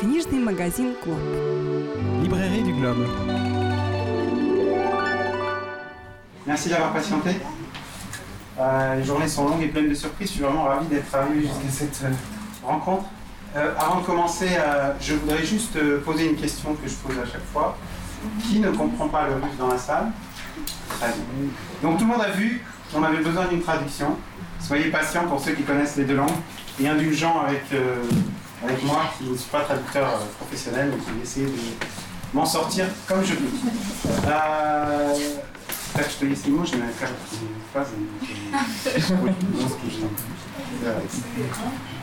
Книжный магазин «Клоп». Librairie du Globe. Merci d'avoir patienté. Euh, les journées sont longues et pleines de surprises. Je suis vraiment ravi d'être arrivé jusqu'à cette euh, rencontre. Euh, avant de commencer, euh, je voudrais juste euh, poser une question que je pose à chaque fois. Qui ne comprend pas le russe dans la salle Très bien. Donc tout le monde a vu qu'on avait besoin d'une traduction. Soyez patients pour ceux qui connaissent les deux langues et indulgents avec, euh, avec moi qui ne suis pas traducteur euh, professionnel, mais qui vais essayer de m'en sortir comme je peux. Euh, là, je te laisse les mots, je n'ai phrase.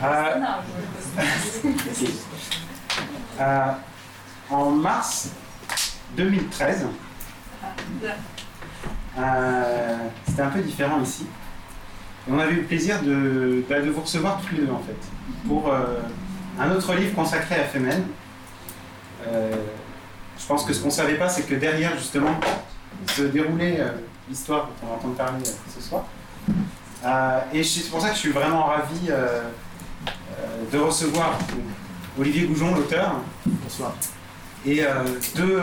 Euh, euh, en mars 2013, c'était un peu différent ici. On avait eu le plaisir de, bah, de, vous recevoir tous les deux en fait, pour un autre livre consacré à Femen. Euh, je pense que ce qu'on ne savait pas, c'est que derrière justement se déroulait euh, l'histoire dont on va entendre parler euh, ce soir. Et c'est pour ça que je suis vraiment ravi de recevoir Olivier Goujon, l'auteur, Bonsoir. et deux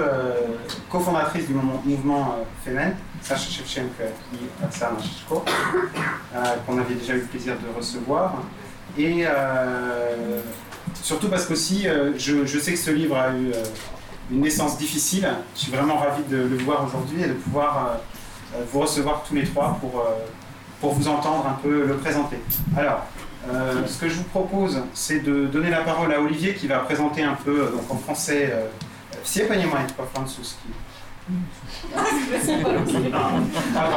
cofondatrices du mouvement, Femen, Sacha Shevchenko et Oksana Shishko, qu'on avait déjà eu le plaisir de recevoir. Et Surtout parce qu'aussi, euh, je, je, sais que ce livre a eu euh, une naissance difficile. Je suis vraiment ravi de le voir aujourd'hui et de pouvoir euh, vous recevoir tous les trois pour, pour vous entendre un peu le présenter. Alors, ce que je vous propose, c'est de donner la parole à Olivier qui va présenter un peu, donc en français, euh, ah, c'est pas français. Pardon.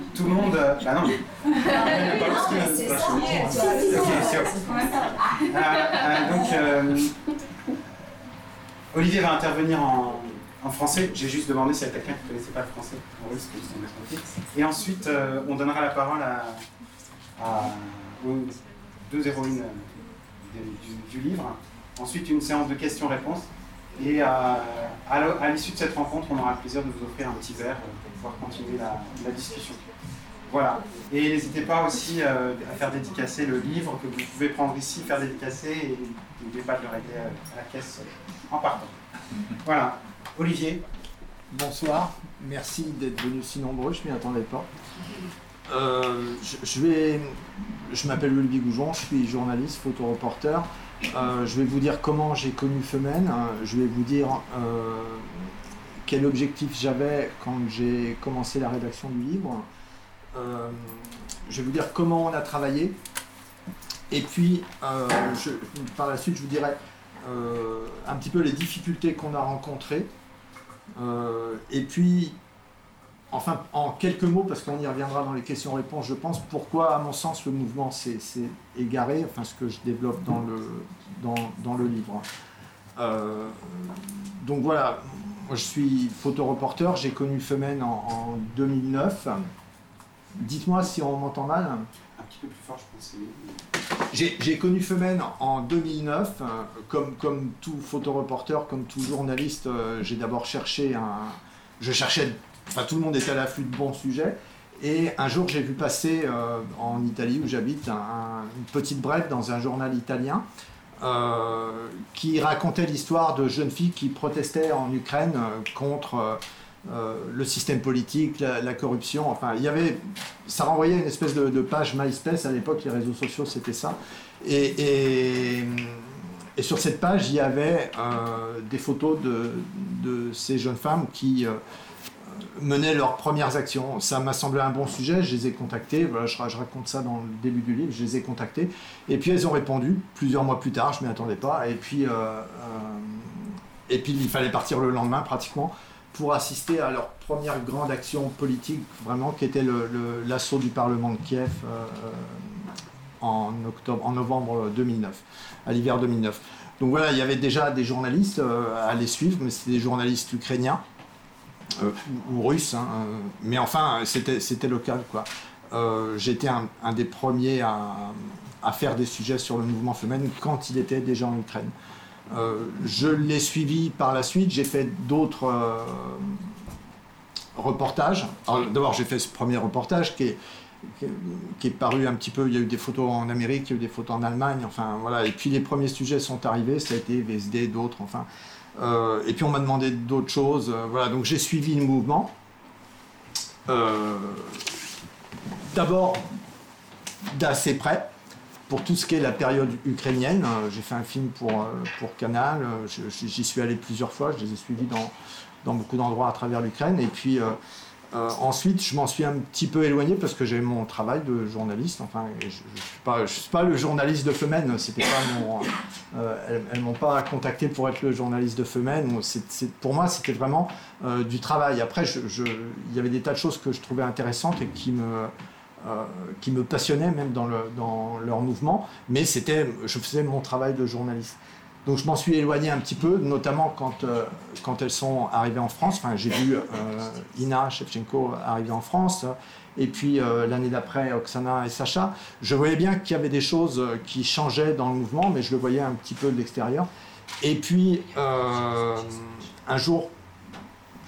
tout le monde. Euh, bah non. Euh, euh, donc, Olivier va intervenir en, français. J'ai juste demandé s'il y a quelqu'un qui ne connaissait pas le français. En russe, Et ensuite, on donnera la parole à, aux deux héroïnes du, du, livre. Ensuite, une séance de questions-réponses. Et à l'issue de cette rencontre, on aura le plaisir de vous offrir un petit verre pour pouvoir continuer la discussion. Voilà. Et n'hésitez pas aussi euh, à faire dédicacer le livre que vous pouvez prendre ici, faire dédicacer et n'oubliez pas de le régler à la caisse euh, en partant. Voilà. Olivier, Bonsoir. Merci d'être venus si nombreux, je m'y attendais pas. Euh, je, je vais, je m'appelle Olivier Goujon, je suis journaliste, photoreporter. Euh, je vais vous dire comment j'ai connu Femen. Euh, je vais vous dire euh, quel objectif j'avais quand j'ai commencé la rédaction du livre. Euh, je vais vous dire comment on a travaillé. Et puis, euh, par la suite, je vous dirai euh, un petit peu les difficultés qu'on a rencontrées. Et puis, enfin, en quelques mots, parce qu'on y reviendra dans les questions-réponses, je pense, pourquoi, à mon sens, le mouvement s'est égaré, enfin, ce que je développe dans le, livre. Donc voilà, moi je suis photoreporter, j'ai connu Femen en, en 2009. Dites-moi si on m'entend mal. un petit peu plus fort, je pense. J'ai connu Femen en 2009, euh, comme, comme tout photoreporter, comme tout journaliste, euh, j'ai d'abord cherché un... Je cherchais... Enfin, tout le monde était à l'affût de bons sujets. Et un jour, j'ai vu passer euh, en Italie, où j'habite, un- un- une petite brève dans un journal italien euh, qui racontait l'histoire de jeunes filles qui protestaient en Ukraine contre euh, le système politique, la, corruption. Enfin, il y avait, ça renvoyait une espèce de, page MySpace à l'époque. Les réseaux sociaux, c'était ça. Et, sur cette page, il y avait euh, des photos de, ces jeunes femmes qui euh, menaient leurs premières actions. Ça m'a semblé un bon sujet, je les ai contactées, voilà, je, ra- je raconte ça dans le début du livre, je les ai contactées, et puis elles ont répondu, plusieurs mois plus tard, je m'y attendais pas, et puis, et puis il fallait partir le lendemain pratiquement pour assister à leur première grande action politique, vraiment, qui était l'assaut du Parlement de Kiev euh, en, octobre, en novembre 2009, à l'hiver 2009. Donc voilà, il y avait déjà des journalistes euh, à les suivre, mais c'était des journalistes ukrainiens euh, ou, russes, hein, euh, mais enfin, c'était local, quoi. Euh, J'étais un, un des premiers à, à faire des sujets sur le mouvement féminin quand il était déjà en Ukraine. Euh, je l'ai suivi par la suite, j'ai fait d'autres euh, reportages. D'abord, j'ai fait ce premier reportage qui est paru un petit peu. Il y a eu des photos en Amérique, il y a eu des photos en Allemagne, enfin voilà. Et puis les premiers sujets sont arrivés, ça a été VSD, d'autres, enfin. Euh, et puis on m'a demandé d'autres choses, voilà. Donc j'ai suivi le mouvement. D'abord d'assez près pour tout ce qui est la période ukrainienne. J'ai fait un film pour, pour Canal, j'y suis allé plusieurs fois, je les ai suivis dans, beaucoup d'endroits à travers l'Ukraine. Et puis euh, ensuite, je m'en suis un petit peu éloigné parce que j'ai mon travail de journaliste. Enfin, je ne suis, pas le journaliste de Femen. Euh, elles ne m'ont pas contacté pour être le journaliste de Femen. pour moi, c'était vraiment euh, du travail. Après, il y avait des tas de choses que je trouvais intéressantes et qui me, qui me passionnaient même dans, le, dans leur mouvement. Mais c'était, je faisais mon travail de journaliste. Donc je m'en suis éloigné un petit peu, notamment quand, euh, elles sont arrivées en France. Enfin, j'ai vu euh, Ina Shevchenko arriver en France, et puis euh, l'année d'après Oksana et Sacha. Je voyais bien qu'il y avait des choses qui changeaient dans le mouvement, mais je le voyais un petit peu de l'extérieur. Et puis un jour,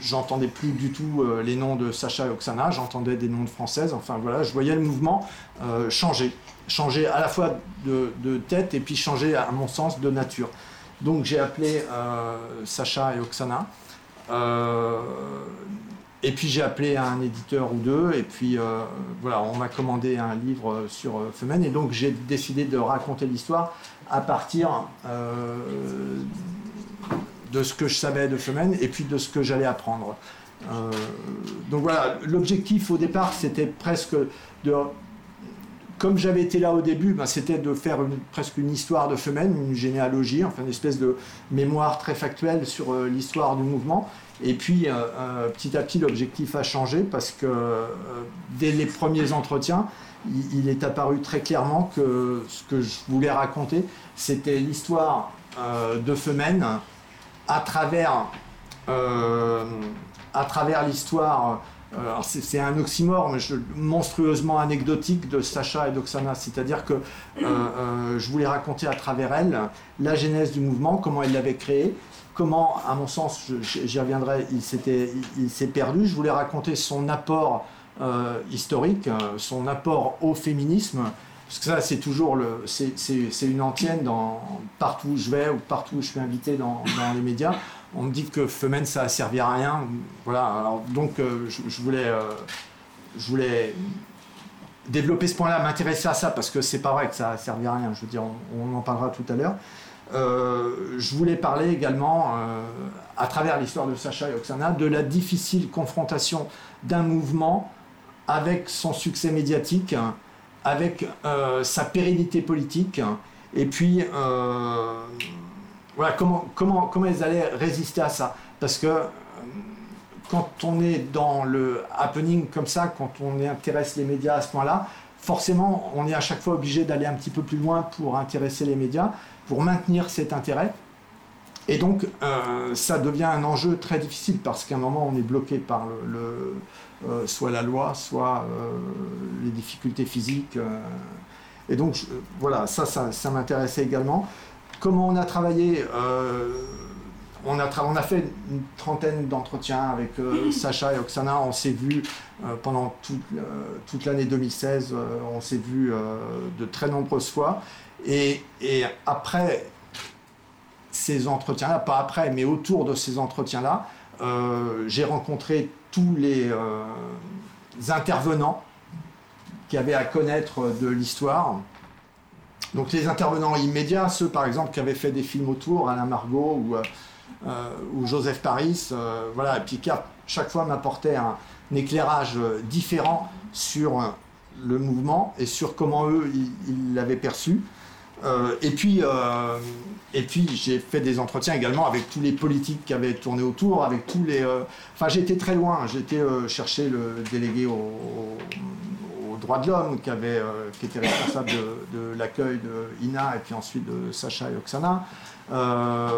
j'entendais plus du tout les noms de Sacha et Oksana, j'entendais des noms de françaises. Enfin voilà, je voyais le mouvement changer changer à la fois de, tête et puis changer, à mon sens, de nature. Donc j'ai appelé euh, Sacha et Oksana. Euh, et puis j'ai appelé un éditeur ou deux, et puis euh, voilà, on m'a commandé un livre sur Femen, et donc j'ai décidé de raconter l'histoire à partir de ce que je savais de Femen, et puis de ce que j'allais apprendre. donc voilà, l'objectif au départ, c'était presque de comme j'avais été là au début, ben, c'était de faire presque une histoire de femelle, une généalogie, enfin une espèce de mémoire très factuelle sur euh, l'histoire du mouvement. Et puis euh, euh, petit à petit, l'objectif a changé parce que dès les premiers entretiens, il, est apparu très clairement que ce que je voulais raconter, c'était l'histoire de Femen à travers, à travers l'histoire euh, c'est un oxymore, mais monstrueusement anecdotique de Sacha et d'Oksana. C'est-à-dire que euh, euh, je voulais raconter à travers elle la genèse du mouvement, comment elle l'avait créé, comment, à mon sens, j'y reviendrai, il s'est perdu. Je voulais raconter son apport historique, son apport au féminisme. Parce que ça, c'est toujours le, c'est une antienne dans partout où je vais ou partout où je suis invité dans, les médias on me dit que Femen ça a servi à rien. Voilà, donc euh, je, voulais, euh, je voulais développer ce point-là, m'intéresser à ça parce que c'est pas vrai que ça a servi à rien. Je veux dire, on, en parlera tout à l'heure. Euh, je voulais parler également, à travers l'histoire de Sacha et Oksana, de la difficile confrontation d'un mouvement avec son succès médiatique, avec sa pérennité politique, et puis voilà, comment, comment, comment elles allaient résister à ça. Parce que euh, quand on est dans le happening comme ça, quand on intéresse les médias à ce point-là, forcément, on est à chaque fois obligé d'aller un petit peu plus loin pour intéresser les médias, pour maintenir cet intérêt. Et donc, euh, ça devient un enjeu très difficile parce qu'à un moment, on est bloqué par le, euh, soit la loi, soit les difficultés physiques. et donc, voilà, ça, ça, ça m'intéressait également. Comment on a travaillé euh, on, a on a fait une trentaine d'entretiens avec euh, Sacha et Oksana. On s'est vu euh, pendant toute, l'année 2016. on s'est vu de très nombreuses fois. Et, après ces entretiens-là, pas après, mais autour de ces entretiens-là, j'ai rencontré tous les intervenants qui avaient à connaître de l'histoire donc les intervenants immédiats, ceux par exemple qui avaient fait des films autour, Alain Margot ou, euh, euh, Joseph Paris, euh, voilà, et chaque fois m'apportaient un, éclairage différent sur le mouvement et sur comment eux ils l'avaient perçu. et puis, et puis j'ai fait des entretiens également avec tous les politiques qui avaient tourné autour, avec tous les. Enfin, j'étais très loin. J'étais chercher le délégué au droits de l'homme, qui, avait, euh, qui était responsable de, l'accueil de Ina et puis ensuite de Sacha et Oksana, euh,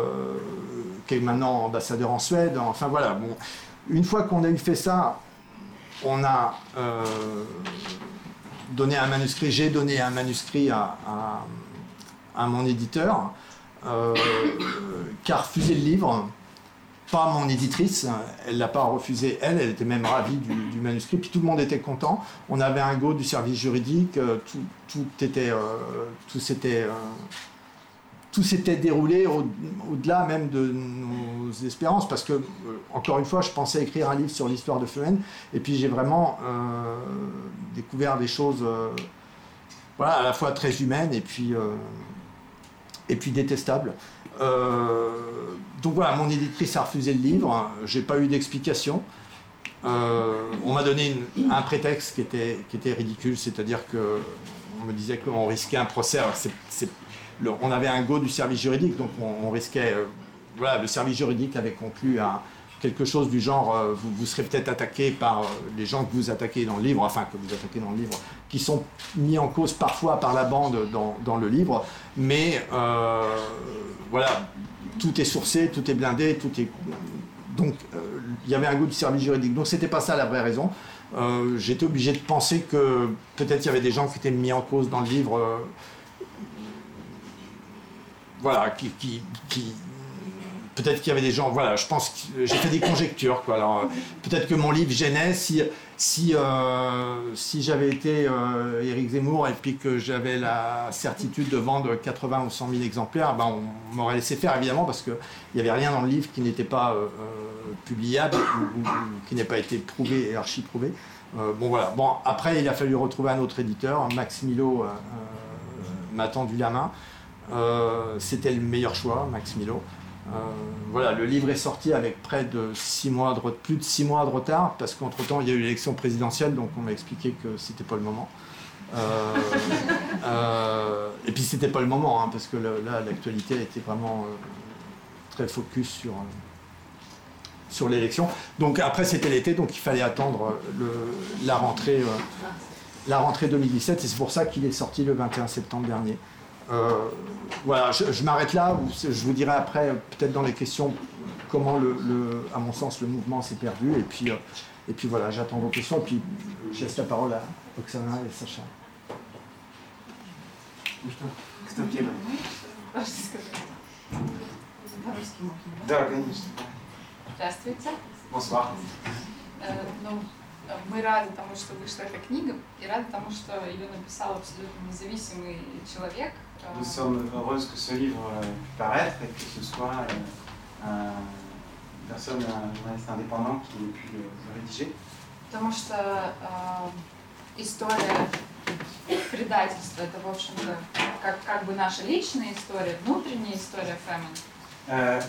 qui est maintenant ambassadeur en Suède. Enfin voilà, bon, une fois qu'on a eu fait ça, on a euh, donné un manuscrit, j'ai donné un manuscrit à, mon éditeur, qui a le livre. pas mon éditrice, elle l'a pas refusé, elle, elle était même ravie du, manuscrit, puis tout le monde était content. On avait un go du service juridique, tout, tout était, tout s'était déroulé au-delà même de nos espérances, parce que, euh, encore une fois, je pensais écrire un livre sur l'histoire de Feuen, et puis j'ai vraiment euh, découvert des choses euh, à la fois très humaines et puis, et puis détestables. donc voilà, mon éditrice a refusé le livre, j'ai pas eu d'explication. on m'a donné un prétexte qui était, qui était ridicule, c'est-à-dire que on me disait qu'on risquait un procès. on avait un go du service juridique, donc on, risquait. Euh, voilà, le service juridique avait conclu à quelque chose du genre euh, vous, serez peut-être attaqué par euh, les gens que vous attaquez dans le livre, enfin que vous attaquez dans le livre, qui sont mis en cause parfois par la bande dans, le livre, mais voilà, tout est sourcé, tout est blindé, tout est. Donc il y avait un goût du service juridique. Donc c'était pas ça la vraie raison. J'étais obligé de penser que peut-être il y avait des gens qui étaient mis en cause dans le livre voilà, qui, peut-être qu'il y avait des gens, voilà, je pense que j'ai fait des conjectures, quoi. Alors, peut-être que mon livre gênait si, si, euh, si j'avais été euh, Éric Zemmour et puis que j'avais la certitude de vendre 80 ou 100 000 exemplaires, ben on m'aurait laissé faire évidemment parce qu'il n'y avait rien dans le livre qui n'était pas euh, publiable ou, qui n'ait pas été prouvé et archi-prouvé. bon voilà. Bon après il a fallu retrouver un autre éditeur, Max Milo m'a tendu la main. Euh, c'était le meilleur choix, Max Milo. Euh, voilà, le livre est sorti avec près de six mois de, plus de six mois de retard, parce qu'entre-temps, il y a eu l'élection présidentielle, donc on m'a expliqué que c'était pas le moment. Euh, et puis c'était pas le moment, hein, parce que là, l'actualité était vraiment très focus sur, sur l'élection. Donc après, c'était l'été, donc il fallait attendre la, rentrée, la rentrée 2017, et c'est pour ça qu'il est sorti le 21 septembre dernier. Euh, voilà, je, m'arrête là. Je vous dirai après, peut-être dans les questions, comment, le, à mon sens, le mouvement s'est perdu. Et puis, euh, et puis voilà, j'attends vos questions. Et puis, je laisse la parole à Oksana et Sacha. Bonsoir. Мы рады тому, что вышла эта книга, и рады тому, что ее написал абсолютно независимый человек. Nous sommes heureuses que ce livre puisse paraître et que ce soit une personne, un journaliste indépendant qui ait pu le rédiger. Потому что э, история предательства, это, в общем-то, как, как бы наша личная история, внутренняя история Фэмин.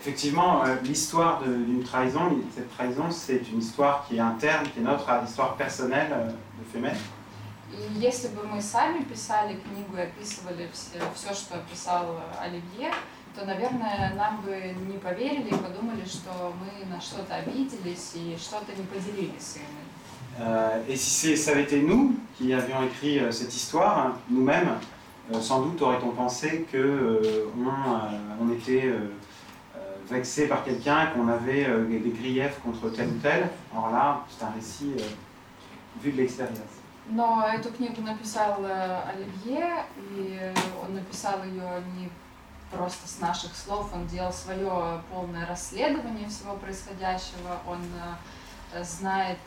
Effectivement, euh, l'histoire d'une trahison, cette trahison, c'est une histoire qui est interne, qui est notre histoire personnelle euh, de Femen. И если бы мы сами писали книгу и описывали все, все, что описал Оливье, то, наверное, нам бы не поверили и подумали, что мы на что-то обиделись и что-то не поделились с ними. Euh, et si ça avait été nous qui avions écrit euh, cette histoire, nous-mêmes, euh, sans doute aurait-on pensé qu'on euh, on était euh, vexé par quelqu'un, qu'on avait euh, des griefs contre tel ou tel. Alors là, c'est un récit euh, vu de l'extérieur. Но эту книгу написал Оливье, и он написал ее не просто с наших слов, он делал свое полное расследование всего происходящего, он знает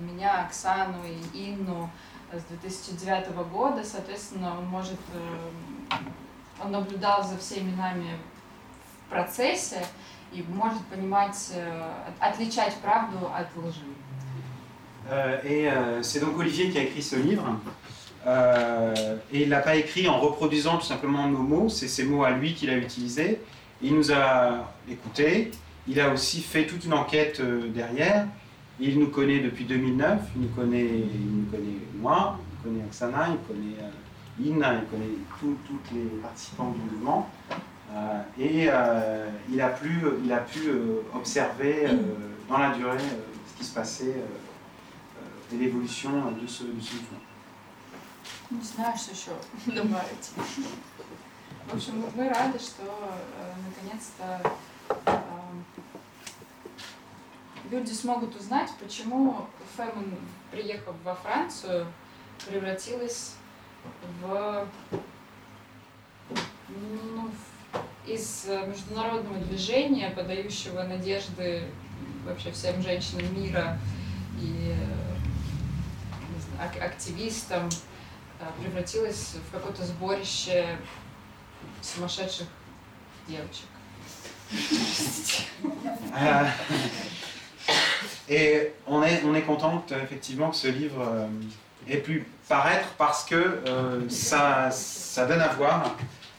меня, Оксану и Инну с 2009 года, соответственно, он может, он наблюдал за всеми нами процессе и может понимать, э, отличать правду от лжи. Euh, et euh, c'est donc Olivier qui a écrit ce livre. Euh, et il ne l'a pas écrit en reproduisant tout simplement nos mots, c'est ces mots à lui qu'il a utilisés. Il nous a écoutés, il a aussi fait toute une enquête derrière. Il nous connaît depuis 2009, il nous connaît, il nous connaît moi, il connaît Oksana, il connaît Ina, il connaît tous les participants du mouvement. Et il, a pu, il a pu observer dans la durée ce qui se passait et l'évolution de ce, de ce mouvement. Не знаю, что еще добавить. В общем, мы рады, что э, наконец-то э, люди смогут узнать, почему Фэмон, приехав во Францию, превратилась в, ну, из э, международного движения, подающего надежды вообще всем женщинам мира и знаю, активистам, превратилась в какое-то сборище sumасшедших девочек. Euh, et on est, on est contente effectivement que ce livre euh, ait pu paraître parce que euh, ça, ça donne à voir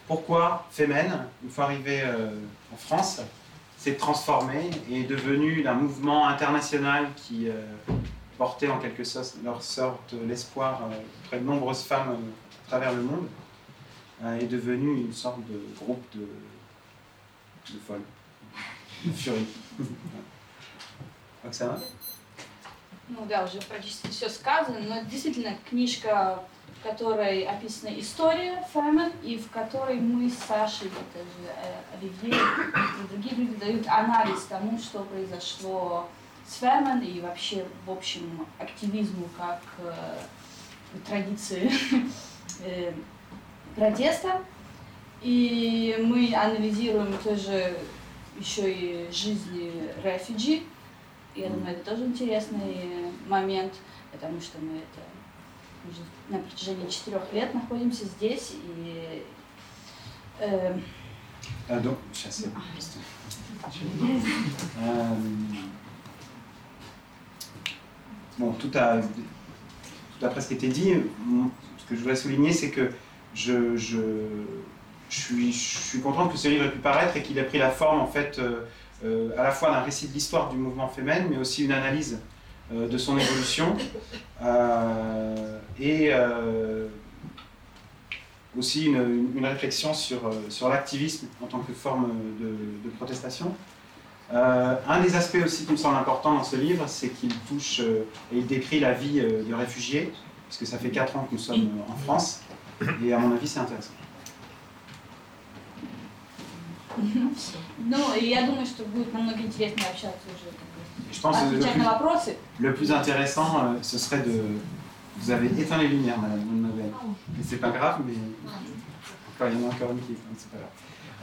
pourquoi Femen, une fois arrivé euh, en France, s'est transformé et est devenu un mouvement international qui portait en quelque sorte l'espoir auprès de nombreuses femmes à travers le monde, est devenu une sorte de groupe de, de folles, de furie. Оксана? Ну да, уже практически все сказано, но действительно книжка, в которой описана история Фэмен, и в которой мы с Сашей, это же э, Оливье и другие люди дают анализ тому, что произошло с Фэмен и вообще, в общем, активизму как э, традиции э, протеста. И мы анализируем тоже еще и жизни рефиджи, я думаю, это тоже интересный момент, потому что мы это уже на протяжении четырех лет находимся здесь и euh, donc, сейчас я euh, Bon, tout a, tout a été dit. Ce que je voudrais souligner, c'est que je, suis, content que ce livre ait pu paraître et qu'il ait pris la forme, en fait, euh, euh, à la fois d'un récit de l'histoire du mouvement féminin, mais aussi une analyse euh, de son évolution et aussi une, réflexion sur l'activisme en tant que forme de, protestation. un des aspects aussi qui me semble important dans ce livre, c'est qu'il touche et il décrit la vie de réfugiés, puisque ça fait 4 ans que nous sommes en France, et à mon avis c'est intéressant. Ну, я думаю, что будет намного интереснее общаться уже. Je pense que le plus, le plus intéressant, euh, ce serait de. Vous avez éteint les lumières, madame, Mais c'est pas grave, mais. Encore, il y en a encore une qui est. C'est pas grave.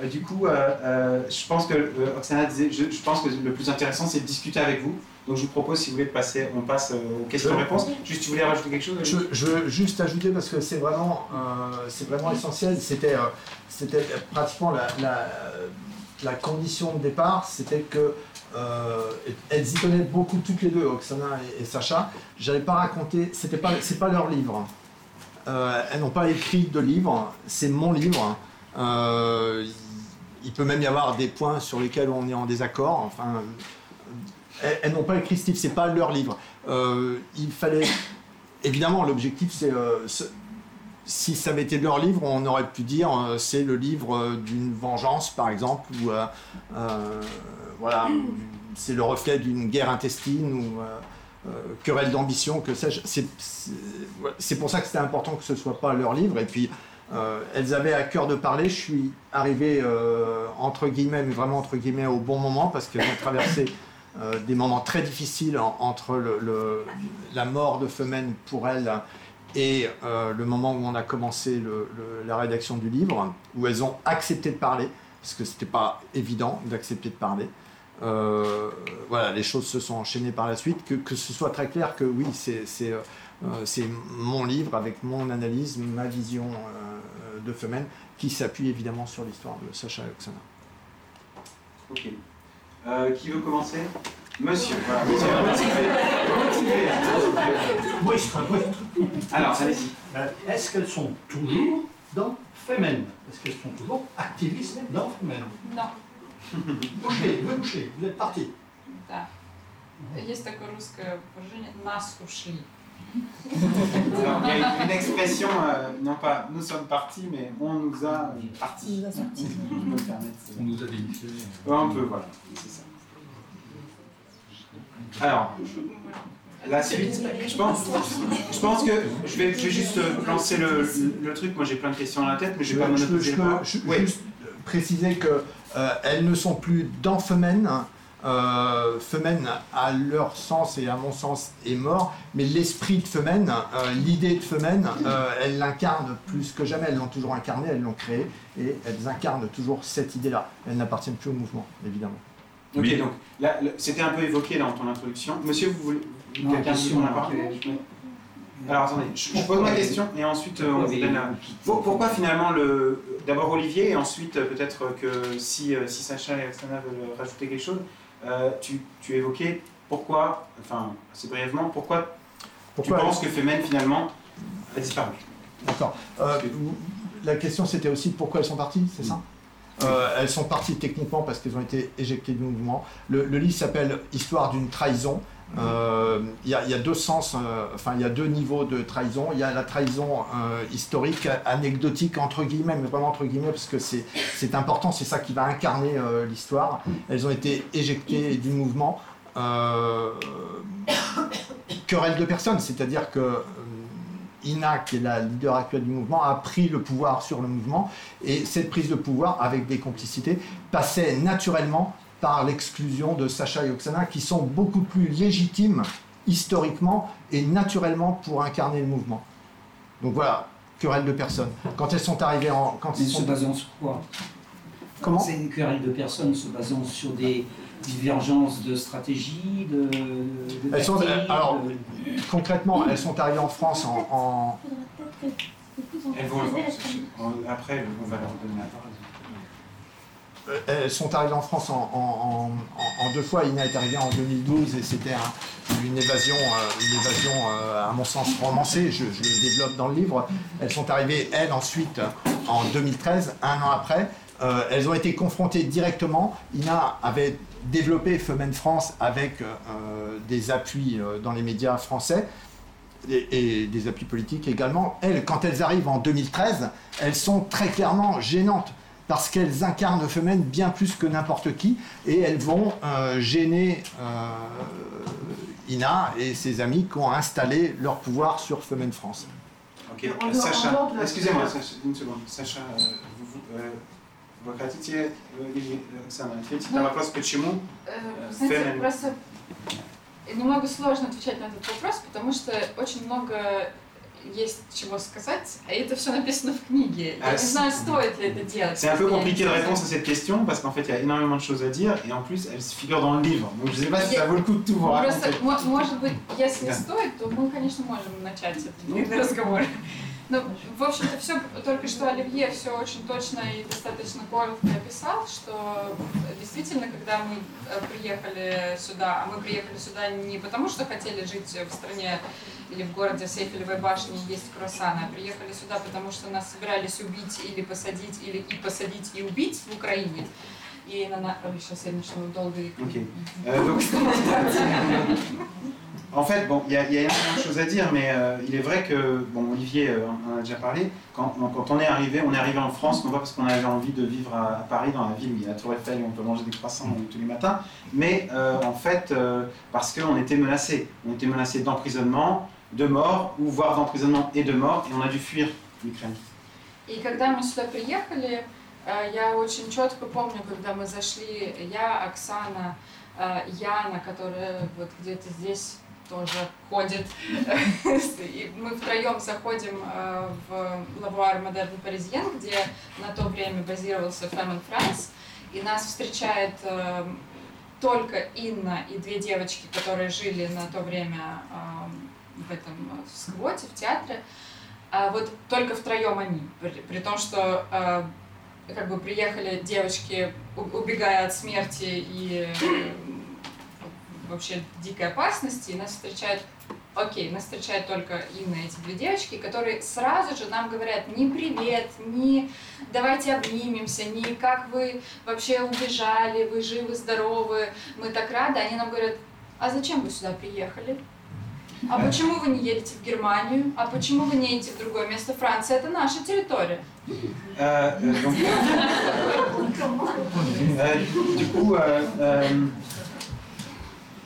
Euh, du coup, euh, euh, je pense que Oksana disait, je, je, pense que le plus intéressant, c'est de discuter avec vous. Donc je vous propose, si vous voulez, de passer, on passe aux questions-réponses. Juste, tu voulais rajouter quelque chose je, je, veux juste ajouter parce que c'est vraiment, c'est vraiment essentiel. C'était, c'était pratiquement la, la, la, condition de départ, c'était que elles y connaissent beaucoup toutes les deux, Oksana et, et Sacha. J'avais pas raconté, c'était pas, c'est pas leur livre. elles n'ont pas écrit de livre, c'est mon livre. Euh, il peut même y avoir des points sur lesquels on est en désaccord. Enfin, elles, n'ont pas écrit Steve, c'est pas leur livre. Euh, il fallait, évidemment, l'objectif, c'est euh, si ça avait été leur livre, on aurait pu dire c'est le livre d'une vengeance, par exemple, ou voilà, c'est le reflet d'une guerre intestine ou querelle d'ambition, que sais-je. C'est pour ça que c'était important que ce soit pas leur livre. Et puis euh, elles avaient à cœur de parler. Je suis arrivé euh, entre guillemets, mais vraiment entre guillemets, au bon moment parce qu'elles ont traversé euh, des moments très difficiles entre la mort de Femen pour elles et le moment où on a commencé la rédaction du livre, où elles ont accepté de parler parce que c'était pas évident d'accepter de parler. voilà, les choses se sont enchaînées par la suite. Que, ce soit très clair que oui, c'est c'est mon livre avec mon analyse, ma vision euh, de Femen, qui s'appuie évidemment sur l'histoire de Sacha et Oksana. Ok. Euh, qui veut commencer Monsieur. Moi, je serai Alors, allez-y. Est-ce qu'elles sont toujours dans Femen Est-ce qu'elles sont toujours activistes dans Femen Non. Bouchez, vous bouchez, vous êtes parti. Да. Есть такое русское выражение «нас ушли». Alors, il y a une expression, euh, non pas nous sommes partis, mais on nous a partis. On nous a démissionné. Ouais, un peu, voilà, c'est ça. Alors, la suite, je pense, je pense que je vais, je vais juste euh, lancer le, le, truc. Moi, j'ai plein de questions dans la tête, mais je vais pas me Je peux juste préciser que euh, elles ne sont plus dans Femen, Euh, Femen, à leur sens et à mon sens, est mort, mais l'esprit de Femen, euh, l'idée de Femen, euh, elles l'incarnent plus que jamais. Elles l'ont toujours incarné, elles l'ont créé, et elles incarnent toujours cette idée-là. Elles n'appartiennent plus au mouvement, évidemment. Ok, Oui. donc là, le- c'était un peu évoqué dans ton introduction. Monsieur, vous voulez Non, quelqu'un question, la parole. Alors attendez, je, je pose ma question et ensuite euh, on vous donne la... Pour- Pourquoi finalement le d'abord Olivier et ensuite euh, peut-être que si, si Sacha et Oksana veulent rajouter quelque chose, euh, tu, tu évoquais pourquoi, enfin assez brièvement, pourquoi, Pourquoi tu penses que Femen finalement a disparu D'accord. Euh, la question c'était aussi pourquoi elles sont parties, c'est ça Euh, Elles sont parties techniquement parce qu'elles ont été éjectées du mouvement. Le, le livre s'appelle Histoire d'une trahison. Euh, Il il y a deux sens, euh, enfin il y a deux niveaux de trahison. Il y a la trahison euh, historique, anecdotique entre guillemets, mais vraiment entre guillemets parce que c'est important, c'est ça qui va incarner euh, l'histoire. Elles ont été éjectées du mouvement. Euh, querelle de personnes, c'est-à-dire que euh, Ina, qui est la leader actuelle du mouvement, a pris le pouvoir sur le mouvement et cette prise de pouvoir, avec des complicités, passait naturellement par l'exclusion de Sacha et Oksana, qui sont beaucoup plus légitimes historiquement et naturellement pour incarner le mouvement. Donc voilà, querelle de personnes. Quand elles sont arrivées en... Quand Mais elles se sont... basant sur quoi? Comment? C'est une querelle de personnes se basant sur des divergences de stratégie, de. de Elles sont- tactique, alors, de- Concrètement, elles sont arrivées en France en- en, Elles vont Après, on va leur donner la parole. Euh, Elles sont arrivées en France en, deux fois. Ina est arrivée en 2012 et c'était un- une évasion, euh, une évasion euh, à mon sens romancée. Je, je le développe dans le livre. Elles sont arrivées, elles, ensuite en 2013, un an après. Elles ont été confrontées directement. Ina avait développé Femen France avec des appuis dans les médias français et des appuis politiques également. Elles, quand elles arrivent en 2013, elles sont très clairement gênantes parce qu'elles incarnent Femen bien plus que n'importe qui et elles vont euh, gêner euh, Ina et ses amis qui ont installé leur pouvoir sur Femen France. Ok, On euh, doit- on Sacha, doit le- excusez-moi, Sacha, une seconde. Sacha, э, vous, vous, э, вы хотите, э, или, Оксана, ответить на вопрос, почему Э, Знаете, Фемен. просто немного сложно отвечать на этот вопрос, потому что очень много Есть чего сказать, а это все написано в книге. Я не с- знаю, стоит ли это делать. C'est un peu compliqué de répondre à cette question parce qu'en fait il y a énormément de choses à dire et en plus elles se figurent dans le livre. Donc je sais pas si ça vaut le coup de tout vous Просто, может быть, если Да. стоит, то мы, конечно, можем начать этот длинный разговор. Ну, в общем-то, все только что Оливье все очень точно и достаточно коротко описал, что действительно, когда мы э, приехали сюда, а мы приехали сюда не потому, что хотели жить в стране или в городе с Эйфелевой башней и есть круассаны, а приехали сюда, потому что нас собирались убить или посадить, или и посадить, и убить в Украине. И на... на... Ой, сейчас я начну долго и... Ok. Euh, donc, en fait, bon, il y, a il y a énormément de choses à dire, mais euh, il est vrai que, bon, Olivier euh, en a déjà parlé, quand, quand on est arrivé, on est arrivé en France, non pas parce qu'on avait envie de vivre à, à Paris, dans la ville où il y a la Tour Eiffel et on peut manger des croissants tous les matins, mais euh, en fait, euh, parce qu'on était menacé. On était menacé d'emprisonnement, de mort, ou voire d'emprisonnement et de mort, et on a dû fuir l'Ukraine. И когда мы сюда приехали, э, я очень четко помню, когда мы зашли, я, Оксана, э, Яна, которая вот где-то здесь тоже ходит, и мы втроем заходим э, в Лавуар Модерн Паризьен, где на то время базировался Фемен Франс, и нас встречает только Инна и две девочки, которые жили на то время в этом э, в сквоте, в театре. А вот только втроем они, при, при том, что э, как бы приехали девочки, убегая от смерти и э, вообще дикой опасности, и нас встречают, окей, нас встречают только Инна эти две девочки, которые сразу же нам говорят ни привет, ни давайте обнимемся, ни как вы вообще убежали, вы живы, здоровы, мы так рады. Они нам говорят, а зачем вы сюда приехали? А почему вы не едете в Германию? А почему вы не едете в другое место? Франция это наша территория. Euh, euh, donc, euh, du coup, euh, euh,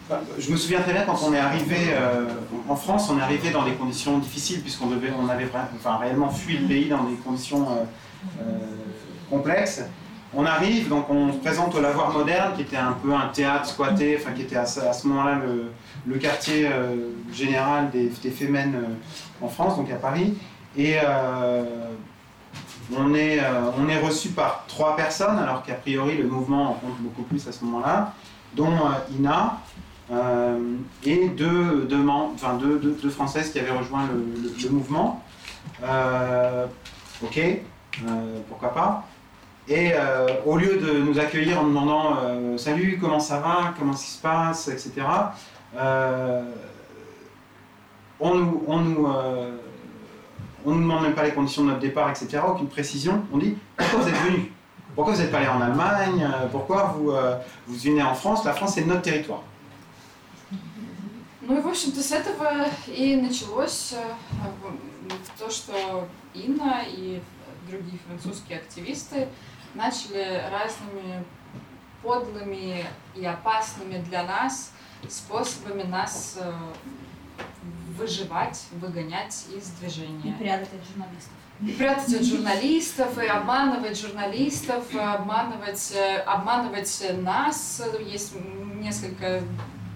enfin, je me souviens très bien quand on est arrivé euh, en France, on est arrivé dans des conditions difficiles puisqu'on devait, on avait vra- enfin, réellement fui le pays dans des conditions euh, euh, complexes. on arrive, donc on se présente au Lavoir Moderne, qui était un peu un théâtre squatté, enfin qui était à, ce à ce moment-là le, le quartier euh, général des, des Femen euh, en France, donc à Paris. Et euh, on est, on est reçu par trois personnes, alors qu'a priori le mouvement en compte beaucoup plus à ce moment-là, dont Ina et deux, deux, Françaises qui avaient rejoint le, mouvement. Ok, pourquoi pas. Et au lieu de nous accueillir en demandant Salut, comment ça va? Comment ça se passe? etc. euh, on nous, on nous, euh, on nous demande même pas les conditions de notre départ, etc. Aucune précision. On dit pourquoi vous êtes venu Pourquoi vous n'êtes pas allé en Allemagne Euh, Pourquoi vous, euh, vous venez en France La France, c'est notre territoire. Ну и, в общем-то, с этого и началось э, в- то, что Инна и другие французские активисты начали разными подлыми и опасными для нас способами нас э, выживать, выгонять из И движения. прятать от журналистов. И прятать от журналистов, и обманывать журналистов, и обманывать, э, обманывать нас. Есть несколько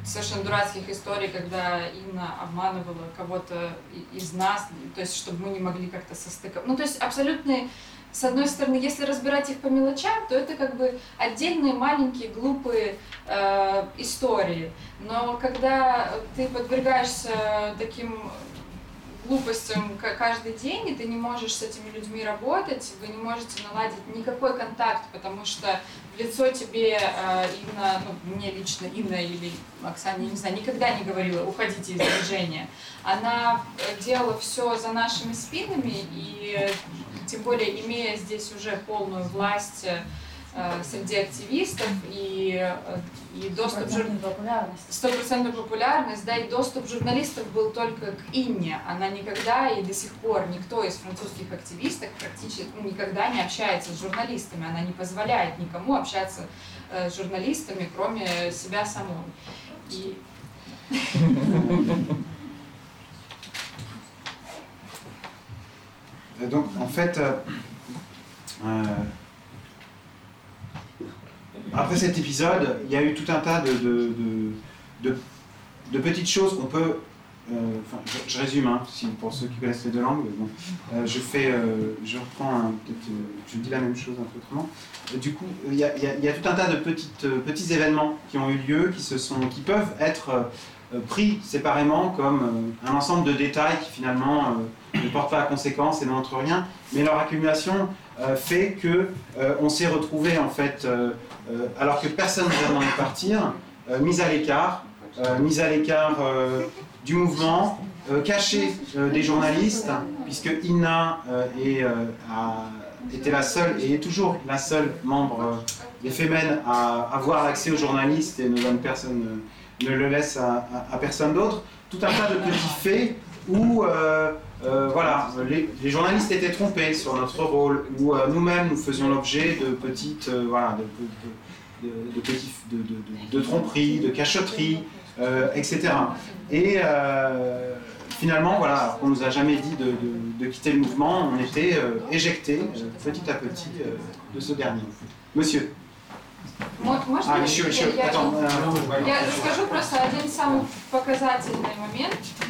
совершенно дурацких историй, когда Инна обманывала кого-то и- из нас, то есть чтобы мы не могли как-то состыковать. Ну, то есть абсолютные с одной стороны, если разбирать их по мелочам, то это как бы отдельные маленькие глупые э, истории. Но когда ты подвергаешься таким глупостям каждый день, и ты не можешь с этими людьми работать, вы не можете наладить никакой контакт, потому что лицо тебе э, Инна, ну, мне лично Инна или Оксана, не знаю, никогда не говорила, уходите из движения. Она э, делала все за нашими спинами, и э, тем более имея здесь уже полную власть э, среди активистов и, э, и доступ жур- популярность. стопроцентную популярность, да, и доступ журналистов был только к Инне. Она никогда и до сих пор никто из французских активистов практически ну, никогда не общается с журналистами. Она не позволяет никому общаться э, с журналистами, кроме себя самой. И Donc, en fait, euh, euh, après cet épisode, il y a eu tout un tas de, de, de- petites choses qu'on peut. euh, je, résume, hein, pour ceux qui connaissent les deux langues. bon. Euh, je fais, euh, je reprends un- je dis la même chose un peu autrement. Du coup, il y, a, y a- tout un tas de petites, petits événements qui ont eu lieu, qui se sont, qui peuvent être pris séparément comme un ensemble de détails qui finalement ne portent pas à conséquence et ne montrent rien, mais leur accumulation fait que on s'est retrouvé en fait, alors que personne ne nous a demandé de partir, euh, mis à l'écart, euh, mis à l'écart euh, du mouvement, euh, caché euh, des journalistes, puisque Ina euh, euh, a- était la seule et est toujours la seule membre euh, des Femen à avoir accès aux journalistes et ne personne, euh, ne le laisse à- à personne d'autre. Tout un tas de petits faits où euh, euh, voilà, les, les journalistes étaient trompés sur notre rôle, où euh, nous-mêmes nous faisions l'objet de petites, euh, voilà, de, de- de- de petits, de, de- de- de tromperies, de cachotteries, euh, etc. Et euh, finalement, voilà, alors qu'on nous a jamais dit de, de- de quitter le mouvement, on était euh, éjectés euh, petit à petit euh, de ce dernier. Monsieur. мо- можно А, я- еще, я- еще, я- потом. э, Я расскажу просто один самый показательный момент. Э,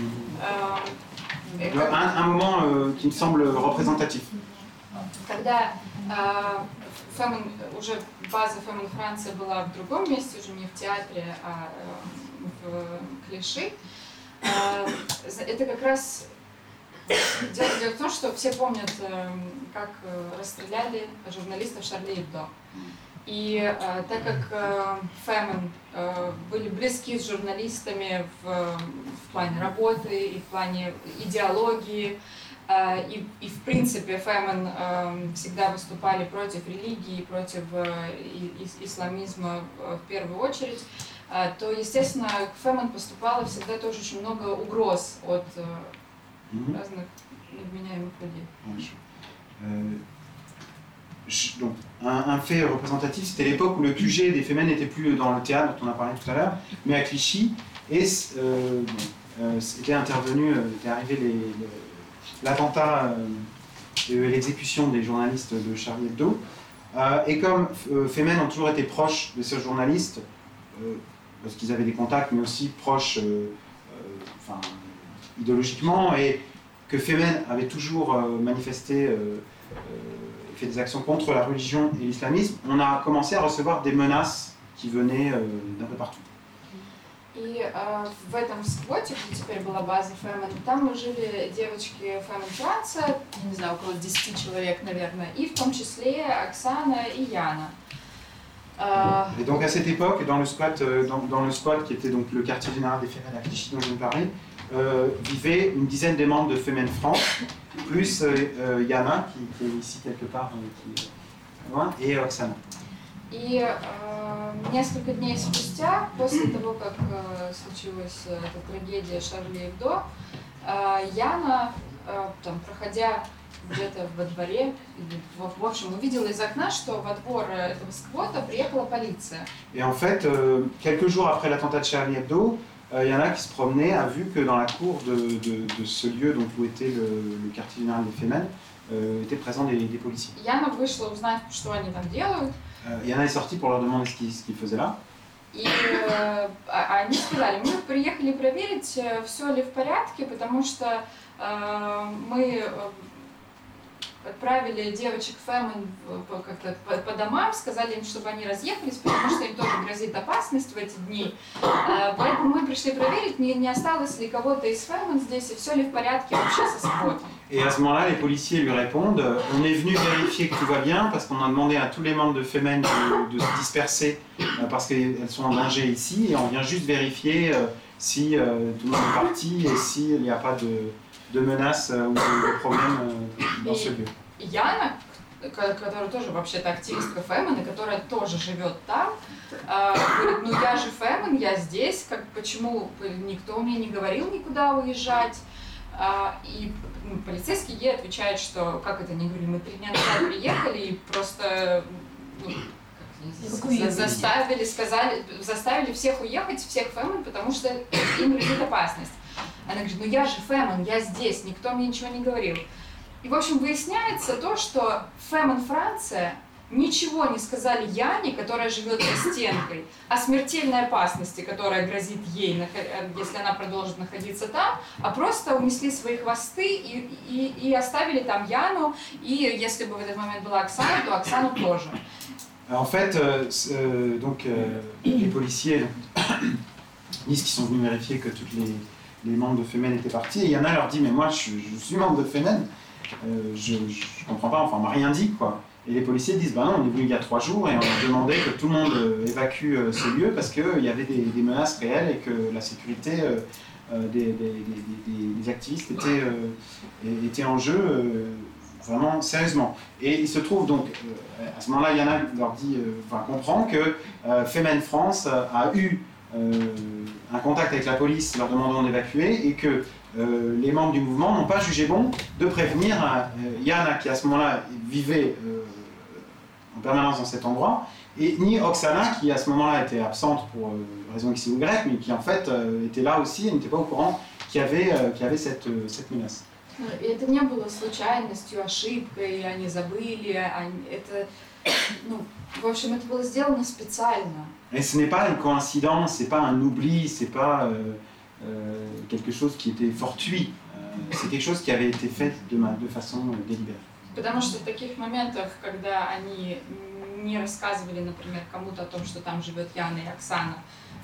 un, un moment euh, qui me semble représentatif. Когда э, Фемен, уже база Фемен Франции была в другом месте, уже не в театре, а э, в Клиши, э, это как раз дело, дело в том, что все помнят, э, как э, расстреляли журналистов Шарли Эбдо. И э, так как э, Фемен э, были близки с журналистами в, в плане работы и в плане идеологии, э, и, и в принципе Фемен э, всегда выступали против религии, против э, и- ис- исламизма э, в первую очередь, э, то, естественно, к Фемен поступало всегда тоже очень много угроз от э, разных невменяемых людей. Donc, un, fait représentatif, c'était l'époque où le QG des Femen n'était plus dans le théâtre dont on a parlé tout à l'heure, mais à Clichy, et euh, euh, était intervenu, euh, était arrivé l'attentat euh, de l'exécution des journalistes de Charlie Hebdo. Euh, et comme Femen ont toujours été proches de ces journalistes, parce qu'ils avaient des contacts, mais aussi proches idéologiquement, et que Femen avait toujours manifesté et fait des actions contre la religion et l'islamisme, on a commencé à recevoir des menaces qui venaient euh, d'un peu partout. И э, в этом сквоте, где теперь была база Фэмен, там жили девочки Фэмен Франца, я не знаю, около 10 человек, наверное, и в том числе Оксана и Яна. Э, Et donc à cette époque, dans le squat, euh, dans, dans le squat qui était donc le quartier général des Femen à Clichy dont je vous parlais, euh, vivaient une dizaine de membres de Femen France, plus euh, euh, Yana qui, qui est ici quelque part, euh, qui est loin, et Oksana. И э, несколько дней спустя, после того, как э, случилась э, эта трагедия Шарли Эбдо, э, Яна, э, там, проходя где-то во дворе, или, в, в общем, увидела из окна, что во двор э, этого сквота приехала полиция. Et en fait, euh, quelques jours après l'attentat de Charlie Hebdo, euh, Yana qui se promenait a vu que dans la cour de, de- de ce lieu donc, où était le, le quartier général des Femen, euh, étaient présents des, des policiers. Яна вышла узнать, что они там делают, Euh, Yana est sortie pour leur demander ce qu'ils ce qu'ils faisaient là. И э, а- они сказали, мы приехали проверить, все ли в порядке, потому что э, мы э, отправили девочек по- как-то по, домам, сказали им, чтобы они разъехались, потому что им тоже грозит опасность в эти дни. Э, Поэтому мы пришли проверить, не, не осталось ли кого-то из Фэмен здесь, и все ли в порядке вообще со сквотом. Et à ce moment-là, les policiers lui répondent euh, On est venu vérifier que tout va bien parce qu'on a demandé à tous les membres de Femen de, de se disperser euh, parce qu'elles sont en danger ici et on vient juste vérifier euh, si euh, tout le monde est parti et s'il n'y a pas de, de menaces euh, ou de, de problèmes euh, dans ce lieu. Яна, ко- которая тоже вообще-то активистка Фэмен, и которая тоже живет там, а, говорит, ну я же Фэмен, я здесь, как, почему никто мне не говорил никуда уезжать. А, и ну, полицейский ей отвечает, что как это не говорили, мы три дня назад приехали и просто ну, заставили, сказали, заставили всех уехать, всех Фэмен, потому что им грозит опасность. Она говорит, ну я же Фэмен, я здесь, никто мне ничего не говорил. И, в общем, выясняется то, что Фэмен Франция ничего не сказали Яне, которая живет за стенкой, о смертельной опасности, которая грозит ей, э, если она продолжит находиться там, а просто унесли свои хвосты и, и, и оставили там Яну, и если бы в этот момент была Оксана, то Оксану тоже. En fait, euh, donc, euh, les policiers disent qu'ils sont venus vérifier que tous les, les membres de Femen étaient partis. Et Yana leur dit Mais moi, je, suis- membre de Femen, euh, je, je comprends pas, enfin, on m'a rien dit, quoi. Et les policiers disent Bah non, on est venu il y a trois jours et on a demandé que tout le monde euh, évacue euh, ce lieu parce qu'il y avait des, menaces réelles et que la sécurité des, activistes était, en jeu. vraiment sérieusement. Et il se trouve donc, à ce moment-là, Yana leur dit, enfin, comprend que Femen France a eu un contact avec la police leur demandant d'évacuer et que euh, les membres du mouvement n'ont pas jugé bon de prévenir euh, Yana qui à ce moment-là vivait euh, en permanence dans cet endroit et ni Oksana qui à ce moment-là était absente pour euh, raison X ou Y mais qui en fait euh, était là aussi et n'était pas au courant qu'il y avait, euh, qu'il y avait cette, euh, cette menace. Ну, И это не было случайностью, ошибкой, они забыли, они- это, ну, в общем, это было сделано специально. Et ce n'est pas une coïncidence, c'est pas un oubli, c'est pas euh, euh, quelque chose qui était fortuit. Euh, c'est quelque chose qui avait été fait de, ma- de façon euh, délibérée. Потому что в таких моментах, когда они не рассказывали, например, кому-то о том, что там живет Яна и Оксана,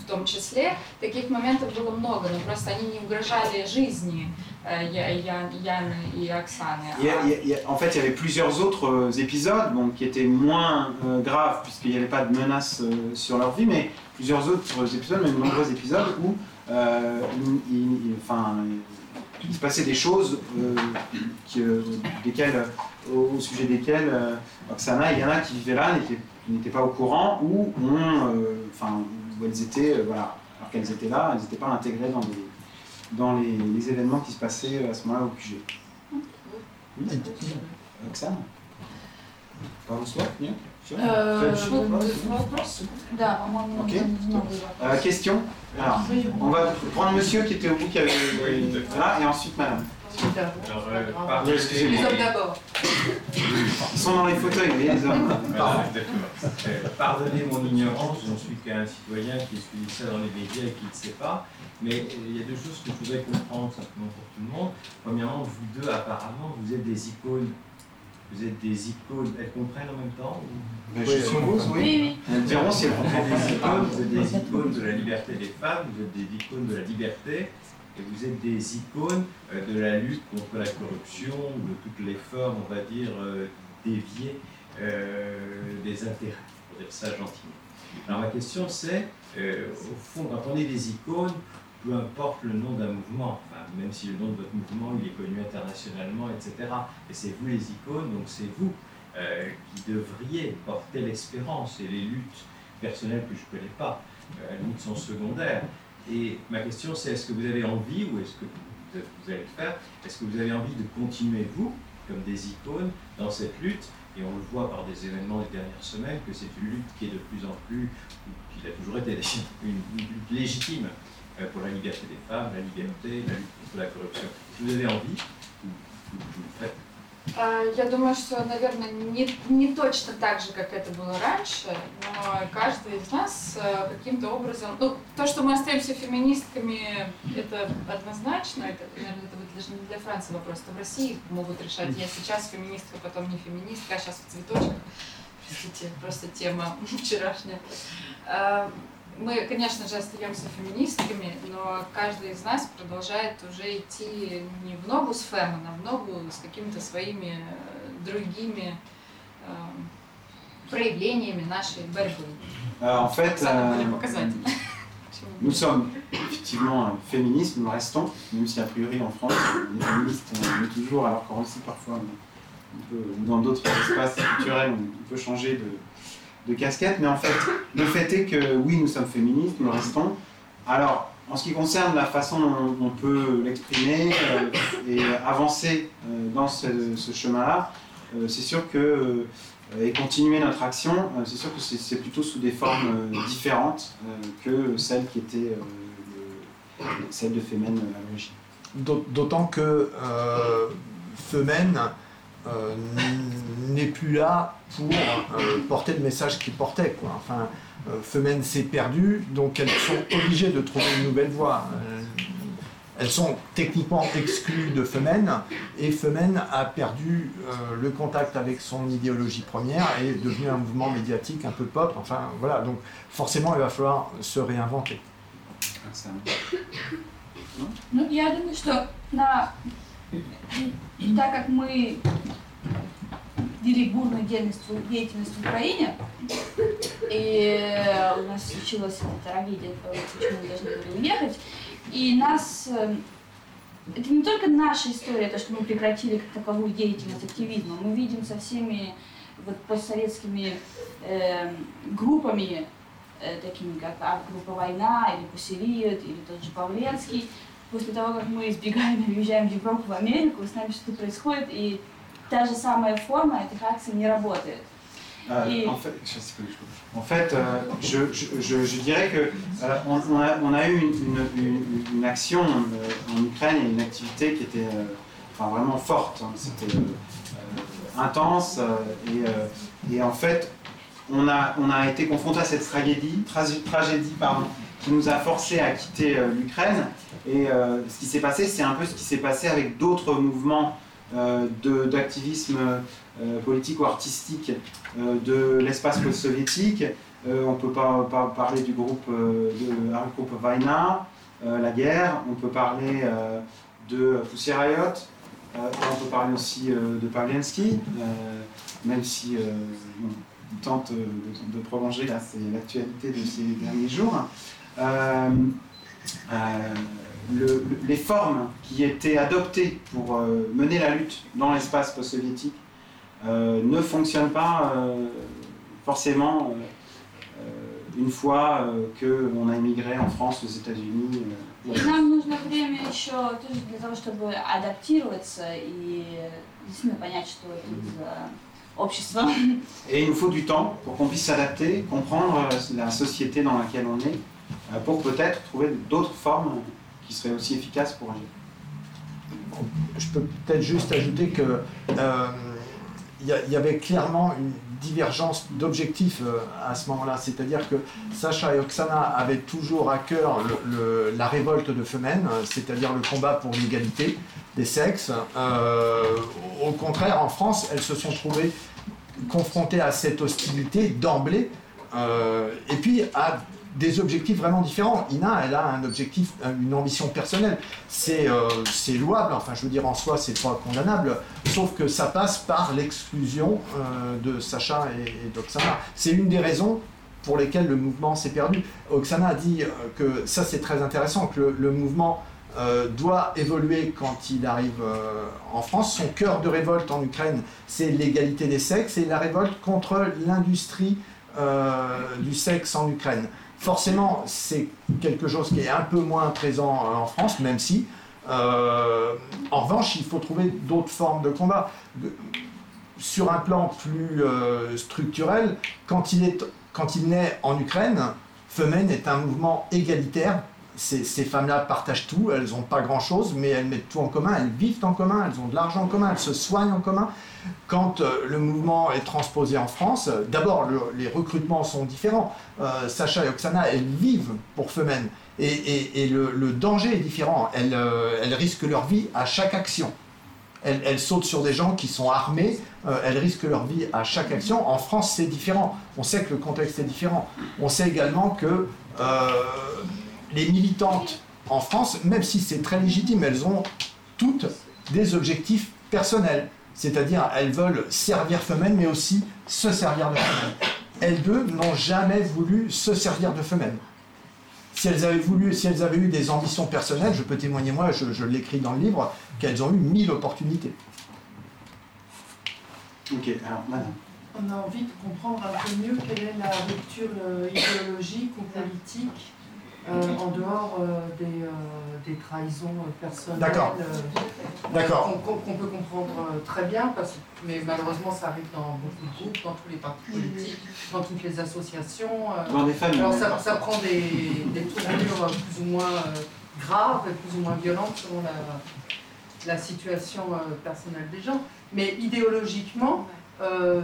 в том числе, таких моментов было много, но просто они не угрожали жизни э, Я- Я- Яны и Оксаны. Il y a- А il y a- il y a- en fait, il y avait plusieurs autres euh, épisodes bon, qui étaient moins euh, graves puisqu'il n'y avait pas de menace euh, sur leur vie, mais plusieurs autres épisodes, même de nombreux épisodes où euh, il, il- il- enfin, il se passait des choses euh, qui, euh, desquelles, euh, au, au sujet desquelles euh, Oksana et Yana qui vivaient là n'étaient n'étaient pas au courant ou ont, euh, enfin, où elles étaient, euh, voilà, alors qu'elles étaient là, elles n'étaient pas intégrées dans les, dans les, les événements qui se passaient à ce moment-là au QG. Oui, Oksana Пару слов Нет Всё Э, Следующий вот, вопрос. вопрос? Да, по-моему, Ok. новый Euh, question Alors, on va prendre monsieur qui était au bout, qui avait. Là, et ensuite madame. Alors, euh, Oui, pardon- excusez-moi. Les hommes d'abord. Ils sont dans les fauteuils, voyez, les hommes. Voilà, exactement. Euh, Pardonnez mon ignorance, je ne suis qu'un citoyen qui suit ça dans les médias et qui ne sait pas. Mais euh, il y a deux choses que je voudrais comprendre simplement pour tout le monde. Premièrement, vous deux, apparemment, vous êtes des icônes. Vous êtes des icônes. Elles comprennent en même temps ou- Ben, je suppose, oui. Oui, oui. Elles diront si elles Vous comprennent êtes pas. des icônes, vous êtes des icônes de la liberté des femmes, vous êtes des icônes de la liberté, et vous êtes des icônes euh, de la lutte contre la corruption, de toutes les formes, on va dire, euh, déviées euh, des intérêts, pour dire ça gentiment. Alors ma question c'est, au fond, quand on est des icônes, peu importe le nom d'un mouvement, enfin, même si le nom de votre mouvement il est connu internationalement, etc. Et c'est vous les icônes, donc c'est vous qui devriez porter l'espérance et les luttes personnelles que je ne connais pas, euh, limite sont secondaires. Et ma question c'est est-ce que vous avez envie, ou est-ce que vous, allez le faire, est-ce que vous avez envie de continuer, vous, comme des icônes, dans cette lutte? Et on le voit par des événements des dernières semaines, que c'est une lutte qui est de plus en plus, qui a toujours été une, une lutte légitime euh, pour la liberté des femmes, la liberté, la lutte contre la corruption. Si vous avez envie, vous, vous, vous le faites? А, Я думаю, что, наверное, не, не точно так же, как это было раньше, но каждый из нас э, каким-то образом... Ну, то, что мы остаемся феминистками, это однозначно, это, наверное, это вот даже не для Франции вопрос, это в России могут решать, я сейчас феминистка, потом не феминистка, а сейчас в цветочках. Простите, просто тема вчерашняя. А, Мы, конечно же, остаемся феминистками, но каждый из нас продолжает уже идти не в ногу с фемом, а в ногу с какими-то своими э, другими э, проявлениями нашей борьбы. Euh, en fait, euh, nous sommes effectivement euh, féministes, nous restons, même si a priori en France, les féministes, on est toujours, alors qu'en Russie parfois, on peut, dans d'autres espaces culturels, on peut changer de, de casquette, mais en fait, le fait est que oui, nous sommes féministes, nous restons. Alors, en ce qui concerne la façon dont on peut l'exprimer euh, et avancer euh, dans ce, chemin-là, euh, c'est sûr que et continuer notre action, c'est sûr que c'est plutôt sous des formes différentes que celles qui étaient le- celles de Femen à l'origine. D'aut- D'autant que Femen euh, n'est plus là pour euh, porter le message qu'il portait. Quoi. Enfin, euh, Femen s'est perdue, donc elles sont obligées de trouver une nouvelle voie. Euh, elles sont techniquement exclues de Femen, et Femen a perdu euh, le contact avec son idéologie première et est devenu un mouvement médiatique un peu pop. Enfin, voilà, donc forcément, il va falloir se réinventer. Так как мы вели бурную деятельность, деятельность в Украине, и у нас случилась эта трагедия, почему мы должны были уехать, и нас... э, Это не только наша история, то, что мы прекратили как таковую деятельность активизма, мы видим со всеми вот постсоветскими э, группами, э, такими как группа «Война» или «Пуссериот» или тот же Павленский, после того, как мы избегаем и уезжаем в Европу, в Америку, с нами что-то происходит, и та же самая форма этих акций не работает. Euh, Et- en fait, je sais pas, je- en fait, euh, je, je- je- je dirais que euh, on, on a, on a eu une, une- une- une action euh, en Ukraine et une activité qui était euh, enfin, vraiment forte. hein. C'était euh, euh, intense euh, et, euh, et en fait, on a, on a été confronté à cette tragédie, tragi- tragédie pardon, qui nous a forcé à quitter euh, l'Ukraine. Et euh, ce qui s'est passé, c'est un peu ce qui s'est passé avec d'autres mouvements euh, d'activisme politique ou artistique de l'espace post-soviétique. On peut pas, pas parler du groupe de un groupe Vaina, la guerre. On peut parler de Pussy Riot. On peut parler aussi de Pavlensky, même si il tente de, prolonger l'actualité de ces derniers jours. Euh, euh, le- le- les formes qui étaient adoptées pour euh, mener la lutte dans l'espace post-soviétique euh, ne fonctionne pas euh, forcément euh, euh, une fois euh, qu'on a immigré en France, aux États-Unis. euh, И нам нужно время еще тоже для того, чтобы адаптироваться и действительно понять, что это за общества. Et il nous faut du temps pour qu'on puisse s'adapter, comprendre euh, la société dans laquelle on est, euh, pour peut-être trouver d'autres formes qui seraient aussi efficaces pour agir. Je peux peut-être juste ajouter que euh, il y, avait clairement une divergence d'objectifs euh, à ce moment-là. C'est-à-dire que Sacha et Oksana avaient toujours à cœur la révolte de Femen, euh, c'est-à-dire le combat pour l'égalité des sexes. Euh, au contraire, en France, elles se sont trouvées confrontées à cette hostilité d'emblée, euh, et puis à des objectifs vraiment différents. Ina, elle a un objectif, une ambition personnelle. C'est euh, c'est louable, enfin je veux dire en soi c'est pas condamnable, sauf que ça passe par l'exclusion euh, de Sacha et, et d'Oksana. C'est une des raisons pour lesquelles le mouvement s'est perdu. Oksana a dit euh, que ça c'est très intéressant, que le, mouvement doit évoluer quand il arrive en France. Son cœur de révolte en Ukraine, c'est l'égalité des sexes et la révolte contre l'industrie du sexe en Ukraine. Forcément, c'est quelque chose qui est un peu moins présent euh, en France, même si, euh, en revanche, il faut trouver d'autres formes de combat. Sur un plan plus euh, structurel, quand il, est, quand il naît en Ukraine, Femen est un mouvement égalitaire. Ces, femmes-là partagent tout, elles n'ont pas grand-chose, mais elles mettent tout en commun, elles vivent en commun, elles ont de l'argent en commun, elles se soignent en commun. Quand euh, le mouvement est transposé en France, euh, d'abord le- les recrutements sont différents. Euh, Sacha et Oksana, elles vivent pour Femen. Et, le, danger est différent. Elles, euh, elles risquent leur vie à chaque action. Elles, sautent sur des gens qui sont armés, elles risquent leur vie à chaque action. En France, c'est différent. On sait que le contexte est différent. On sait également que les militantes en France, même si c'est très légitime, elles ont toutes des objectifs personnels. C'est-à-dire, elles veulent servir Femen, mais aussi se servir de Femen. Elles deux n'ont jamais voulu se servir de Femen. Si elles avaient voulu, si elles avaient eu des ambitions personnelles, je peux témoigner moi, je, je l'écris dans le livre, qu'elles ont eu mille opportunités. Ok, alors madame. On a envie de comprendre un peu mieux quelle est la rupture euh, idéologique ou politique euh, en dehors euh, des, euh, des trahisons euh, personnelles. D'accord. euh, D'accord. qu'on- peut comprendre euh, très bien, parce, mais malheureusement ça arrive dans beaucoup de groupes, dans tous les partis politiques, dans toutes les associations. euh, Dans des familles. alors ça, ça prend des, des tournures euh, plus ou moins euh, graves et plus ou moins violentes selon la, la situation euh, personnelle des gens. Mais idéologiquement, euh,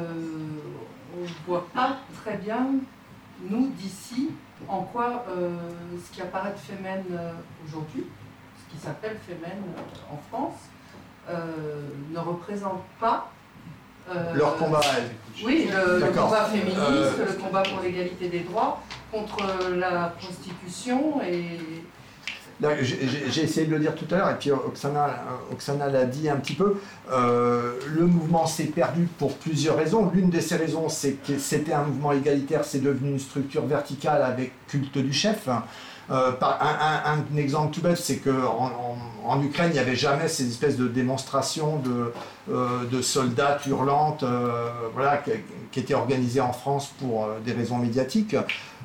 on ne voit pas très bien, nous d'ici, en quoi euh, ce qui apparaît de Femen euh, aujourd'hui, ce qui s'appelle Femen euh, en France, ne représente pas euh, Leur combat à elles. oui, le, combat féministe, Euh, le combat pour l'égalité des droits, contre la prostitution et. J'ai essayé de le dire tout à l'heure, et puis Oksana, Oksana l'a dit un petit peu. euh, le mouvement s'est perdu pour plusieurs raisons. L'une de ces raisons, c'est que c'était un mouvement égalitaire, c'est devenu une structure verticale avec culte du chef. Euh, un, exemple tout bête, c'est qu'en en, Ukraine, il n'y avait jamais ces espèces de démonstrations de, euh, soldats hurlantes euh, voilà, qui, étaient organisées en France pour des raisons médiatiques.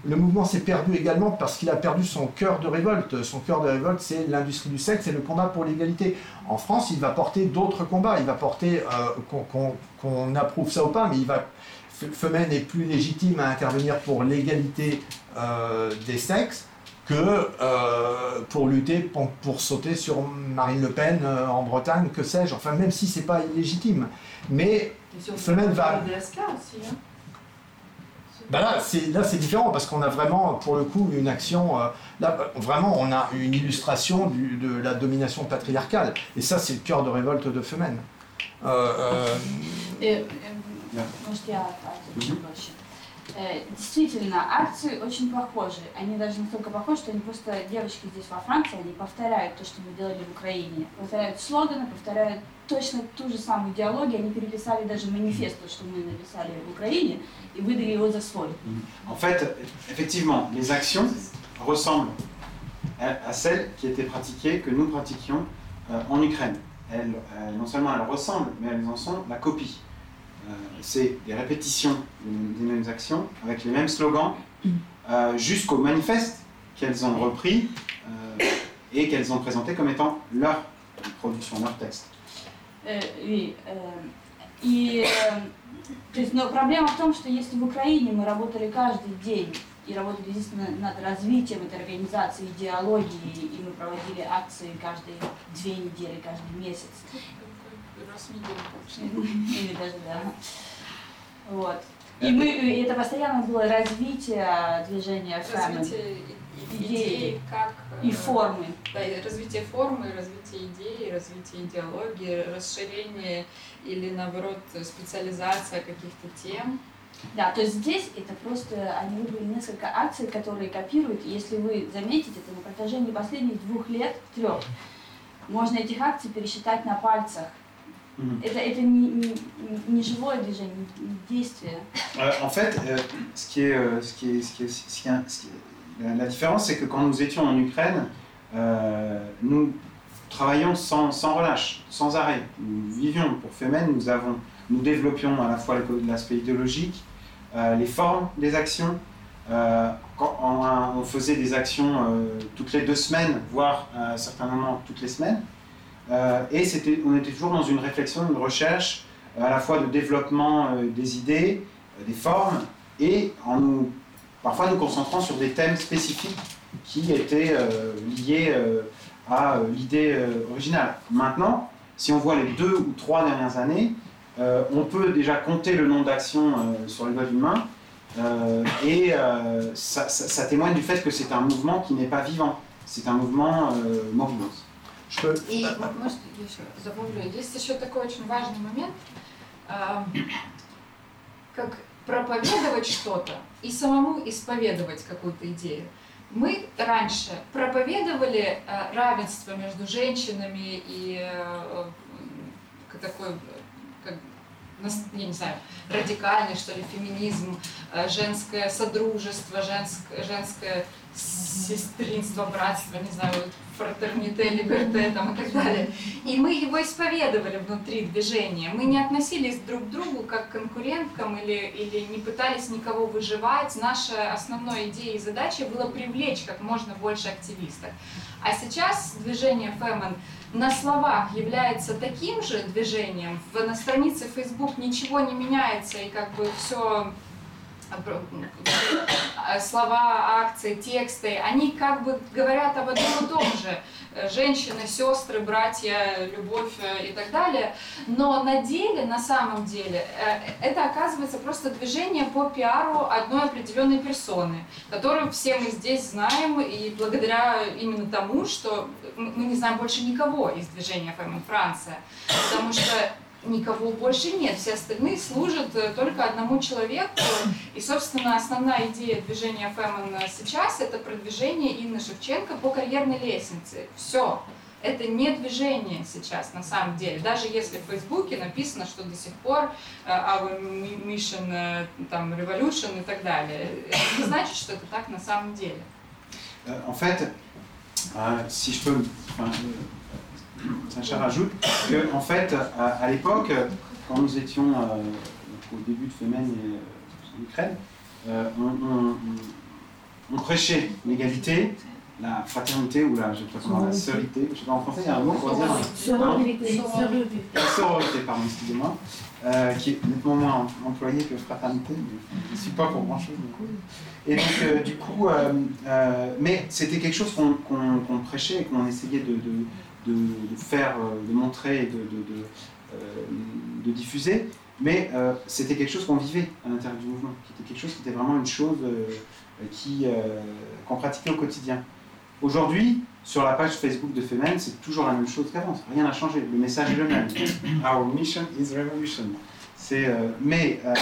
Le mouvement s'est perdu également parce qu'il a perdu son cœur de révolte. Son cœur de révolte, c'est l'industrie du sexe et le combat pour l'égalité. En France, il va porter d'autres combats. Il va porter, qu'on qu'on approuve ça ou pas, mais il va. Femen est plus légitime à intervenir pour l'égalité des sexes que euh, pour lutter pour, pour sauter sur Marine Le Pen euh, en Bretagne, que sais-je. Enfin, même si c'est pas illégitime. Mais et Femen va- aussi. Hein. Bah là, c'est là c'est différent parce qu'on a vraiment, pour le coup, une action. euh, là, vraiment, on a une illustration du- de la domination patriarcale. Et ça, c'est le cœur de révolte de Femen. Euh, euh, Э, э, Действительно, акции очень похожи. Они даже настолько похожи, что они просто, девочки здесь во Франции, они повторяют то, что мы делали в Украине. Повторяют слоганы, повторяют точно ту же самую идеологию. Они переписали даже манифест, то, что мы написали в Украине, и выдали его за свой. En fait, effectivement, les actions ressemblent à, à celles qui étaient pratiquées, que nous pratiquions euh, en Ukraine. Elles, euh, non seulement elles ressemblent, mais elles en sont la copie. Euh, c'est des répétitions des, des mêmes actions, avec les mêmes slogans, euh, jusqu'au manifeste qu'elles ont repris euh, et qu'elles ont présenté comme étant leur production, leur texte. Э, И, э, и, э, То есть, но проблема в том, что если в Украине мы работали каждый день и работали действительно над развитием этой организации, идеологии, и мы проводили акции каждые две недели, каждый месяц. Раз в неделю. Или даже, да. Вот. И, мы, и это постоянно было развитие движения. Развитие Идеи. идей, как... И э, формы. Да, и развитие формы, развитие идеи, развитие идеологии, расширение или, наоборот, специализация каких-то тем. Да, то есть здесь это просто, они выбрали несколько акций, которые копируют. Если вы заметите, это на протяжении последних двух лет, трех, можно этих акций пересчитать на пальцах. Мгм. Это, это не, не, не живое движение, не действие. Euh, en fait, euh, ce qui est, euh, ce qui est, ce qui est, ce qui est- ce qui est- la, la différence, c'est que quand nous étions en Ukraine, euh, nous travaillions sans, sans relâche, sans arrêt. Nous vivions pour Femen, nous avons, nous développions à la fois le- l'aspect idéologique, euh, les formes des actions. Euh, quand on, on faisait des actions euh, toutes les deux semaines, voire à un certain moment toutes les semaines. Euh, et on était toujours dans une réflexion, une recherche, à la fois de développement euh, des idées, euh, des formes, et en nous, parfois nous concentrant sur des thèmes spécifiques qui étaient liés à l'idée originale. Maintenant, si on voit les deux ou trois dernières années, on peut déjà compter le nombre d'actions sur les doigts d'une et ça, ça- témoigne du fait que c'est un mouvement qui n'est pas vivant, c'est un mouvement euh, peux- И, может, я еще добавлю, есть еще такой очень важный момент, а, как проповедовать что-то и самому исповедовать какую-то идею. Мы раньше проповедовали э, равенство между женщинами и э, такой, как, я не знаю, радикальный, что ли, феминизм, женское содружество, женское, женское сестринство, братство, не знаю, фратерните, либерте там, и так далее. И мы его исповедовали внутри движения. Мы не относились друг к другу как к конкуренткам или, или не пытались никого выживать. Наша основной идеей и задачей было привлечь как можно больше активистов. А сейчас движение Фэмен на словах является таким же движением, на странице Facebook ничего не меняется, и как бы все слова, акции, тексты, они как бы говорят об одном и том же. Э, Женщины, сестры, братья, любовь э, и так далее. Но на деле, на самом деле, э, это оказывается просто движение по пиару одной определенной персоны, которую все мы здесь знаем, и благодаря именно тому, что мы не знаем больше никого из движения Фэмен Франция, потому что никого больше нет, все остальные служат э, только одному человеку. И, собственно, основная идея движения Фэмен сейчас – это продвижение Инны Шевченко по карьерной лестнице. Все. Это не движение сейчас, на самом деле. Даже если в Фейсбуке написано, что до sих пор э, our mission, э, там, revolution и так далее. Это не значит, что это так на самом деле. En fait, euh, si je peux, euh, Sacha rajoute que en fait, à, à l'époque, quand nous étions euh, au début de Femen et euh, en Ukraine, euh, on, on- on- on prêchait l'égalité, la fraternité ou la, je la sœurité, je sais pas en français, il y a un mot pour dire. La sororité, pardon, excusez-moi, euh, qui est nettement moins employé que fraternité, mais je ne suis pas pour grand-chose. Et donc, euh, du coup, euh, mais c'était quelque chose qu'on prêchait et qu'on essayait de, de- de- de faire, euh, de montrer et de, de- de, euh, diffuser, mais euh, c'était quelque chose qu'on vivait à l'intérieur du mouvement, qui était quelque chose qui était vraiment une chose qui, qu'on pratiquait au quotidien. Aujourd'hui, sur la page Facebook de Femen, c'est toujours la même chose qu'avant, rien n'a changé, le message est le même. Our mission is revolution. C'est, euh, mais euh,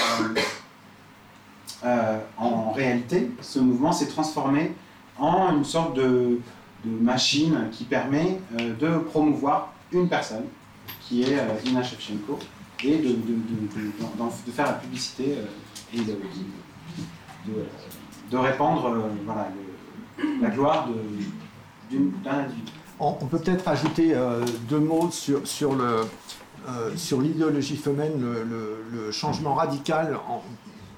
euh, en réalité, ce mouvement s'est transformé en une sorte de, de machine qui permet euh, de promouvoir une personne, qui est euh, Ina Shevchenko, et de, de- de- faire la publicité euh, et de, répandre voilà, la gloire d'un individu. On, peut peut-être ajouter deux mots sur, sur, le, sur l'idéologie femelle, le, changement radical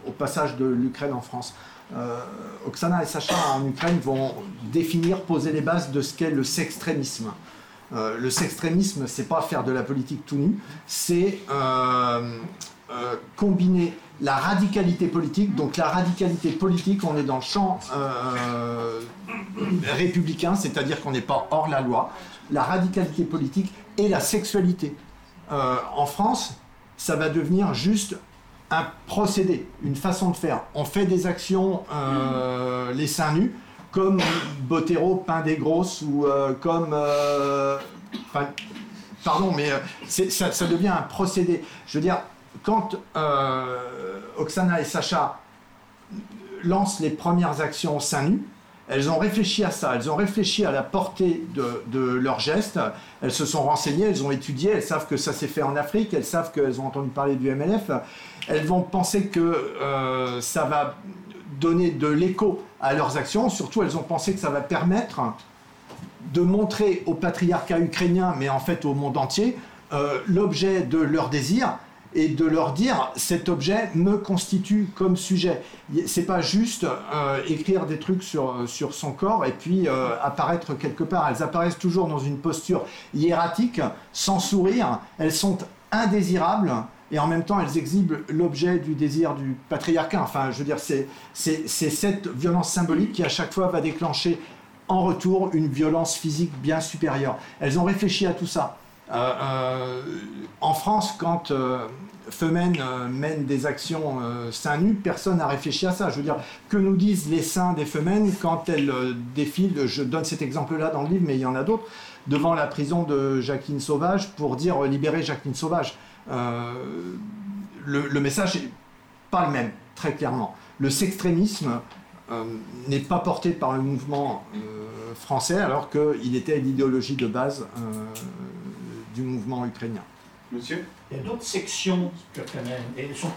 au passage de l'Ukraine en France. Euh, Oksana et Sacha en Ukraine vont définir, poser les bases de ce qu'est le sextrémisme. Euh, le sextrémisme, c'est pas faire de la politique tout nu, c'est euh, combiner la radicalité politique. Donc la radicalité politique, on est dans le champ républicain, c'est-à-dire qu'on n'est pas hors la loi. La radicalité politique et la sexualité. En France, ça va devenir juste un procédé, une façon de faire. On fait des actions euh, les seins nus, comme Botero peint des grosses ou comme... enfin, pardon, mais ça, devient un procédé. Je veux dire, quand euh, Oksana et Sacha lancent les premières actions seins nus, elles ont réfléchi à ça, elles ont réfléchi à la portée de, leurs gestes, elles se sont renseignées, elles ont étudié, elles savent que ça s'est fait en Afrique, elles savent qu'elles ont entendu parler du MLF, elles vont penser que euh, ça va donner de l'écho à leurs actions, surtout elles ont pensé que ça va permettre de montrer au patriarcat ukrainien, mais en fait au monde entier, euh, l'objet de leur désir, et de leur dire cet objet me constitue comme sujet. C'est pas juste euh, écrire des trucs sur, sur son corps et puis apparaître quelque part. Elles apparaissent toujours dans une posture hiératique, sans sourire. Elles sont indésirables et en même temps elles exhibent l'objet du désir du patriarcat. Enfin, je veux dire, c'est cette violence symbolique qui à chaque fois va déclencher en retour une violence physique bien supérieure. Elles ont réfléchi à tout ça. Euh, euh, en France, quand euh, Femen mène des actions seins nus, personne n'a réfléchi à ça. Je veux dire, que nous disent les seins des Femen quand elles défilent Je donne cet exemple-là dans le livre, mais il y en a d'autres devant la prison de Jacqueline Sauvage pour dire libérer Jacqueline Sauvage. Le, message n'est pas le même, très clairement. Le sextrémisme n'est pas porté par le mouvement français alors qu'il était l'idéologie de base du mouvement ukrainien. Monsieur? Il y a d'autres sections que et elles sont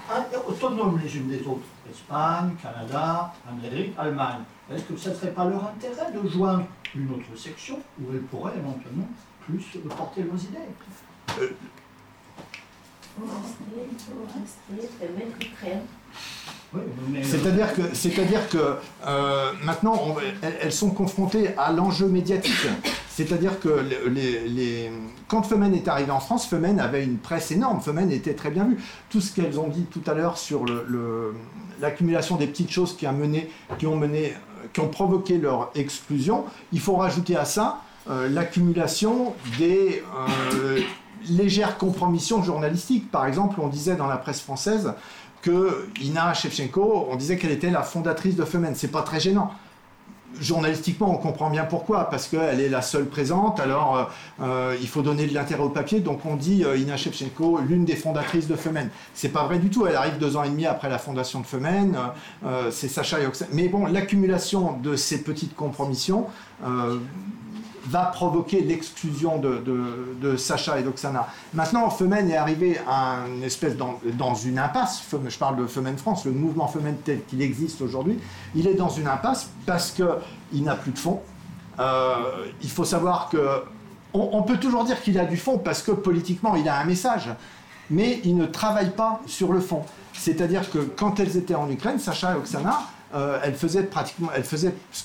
autonomes les unes des autres. Espagne, Canada, Amérique, Allemagne. Est-ce que ce ne serait pas leur intérêt de joindre une autre section où elles pourraient éventuellement plus porter leurs idées? Euh, c'est-à-dire que, c'est-à-dire que euh, maintenant, elles, sont confrontées à l'enjeu médiatique. C'est-à-dire que quand Femen est arrivé en France, Femen avait une presse énorme. Femen était très bien vu. Tout ce qu'elles ont dit tout à l'heure sur l'accumulation des petites choses qui, a mené, qui, ont mené, qui ont provoqué leur exclusion, il faut rajouter à ça euh, l'accumulation des euh, légères compromissions journalistiques. Par exemple, on disait dans la presse française que Ina Shevchenko, on disait qu'elle était la fondatrice de Femen. C'est pas très gênant journalistiquement, on comprend bien pourquoi, parce qu'elle est la seule présente, alors euh, euh, il faut donner de l'intérêt au papier, donc on dit euh, Ina Shevchenko, l'une des fondatrices de Femen. C'est pas vrai du tout, elle arrive deux ans et demi après la fondation de Femen, c'est Sacha Yoxen. Mais bon, l'accumulation de ces petites compromissions va provoquer l'exclusion de, Sacha et d'Oksana. Maintenant, Femen est arrivé à une espèce dans, dans une impasse. Je parle de Femen France, le mouvement Femen tel qu'il existe aujourd'hui. Il est dans une impasse parce qu'il n'a plus de fonds. Euh, il faut savoir que on, peut toujours dire qu'il a du fond parce que politiquement il a un message, mais il ne travaille pas sur le fond. C'est-à-dire que quand elles étaient en Ukraine, Sacha et Oksana, euh, elles faisaient pratiquement, elles faisaient ce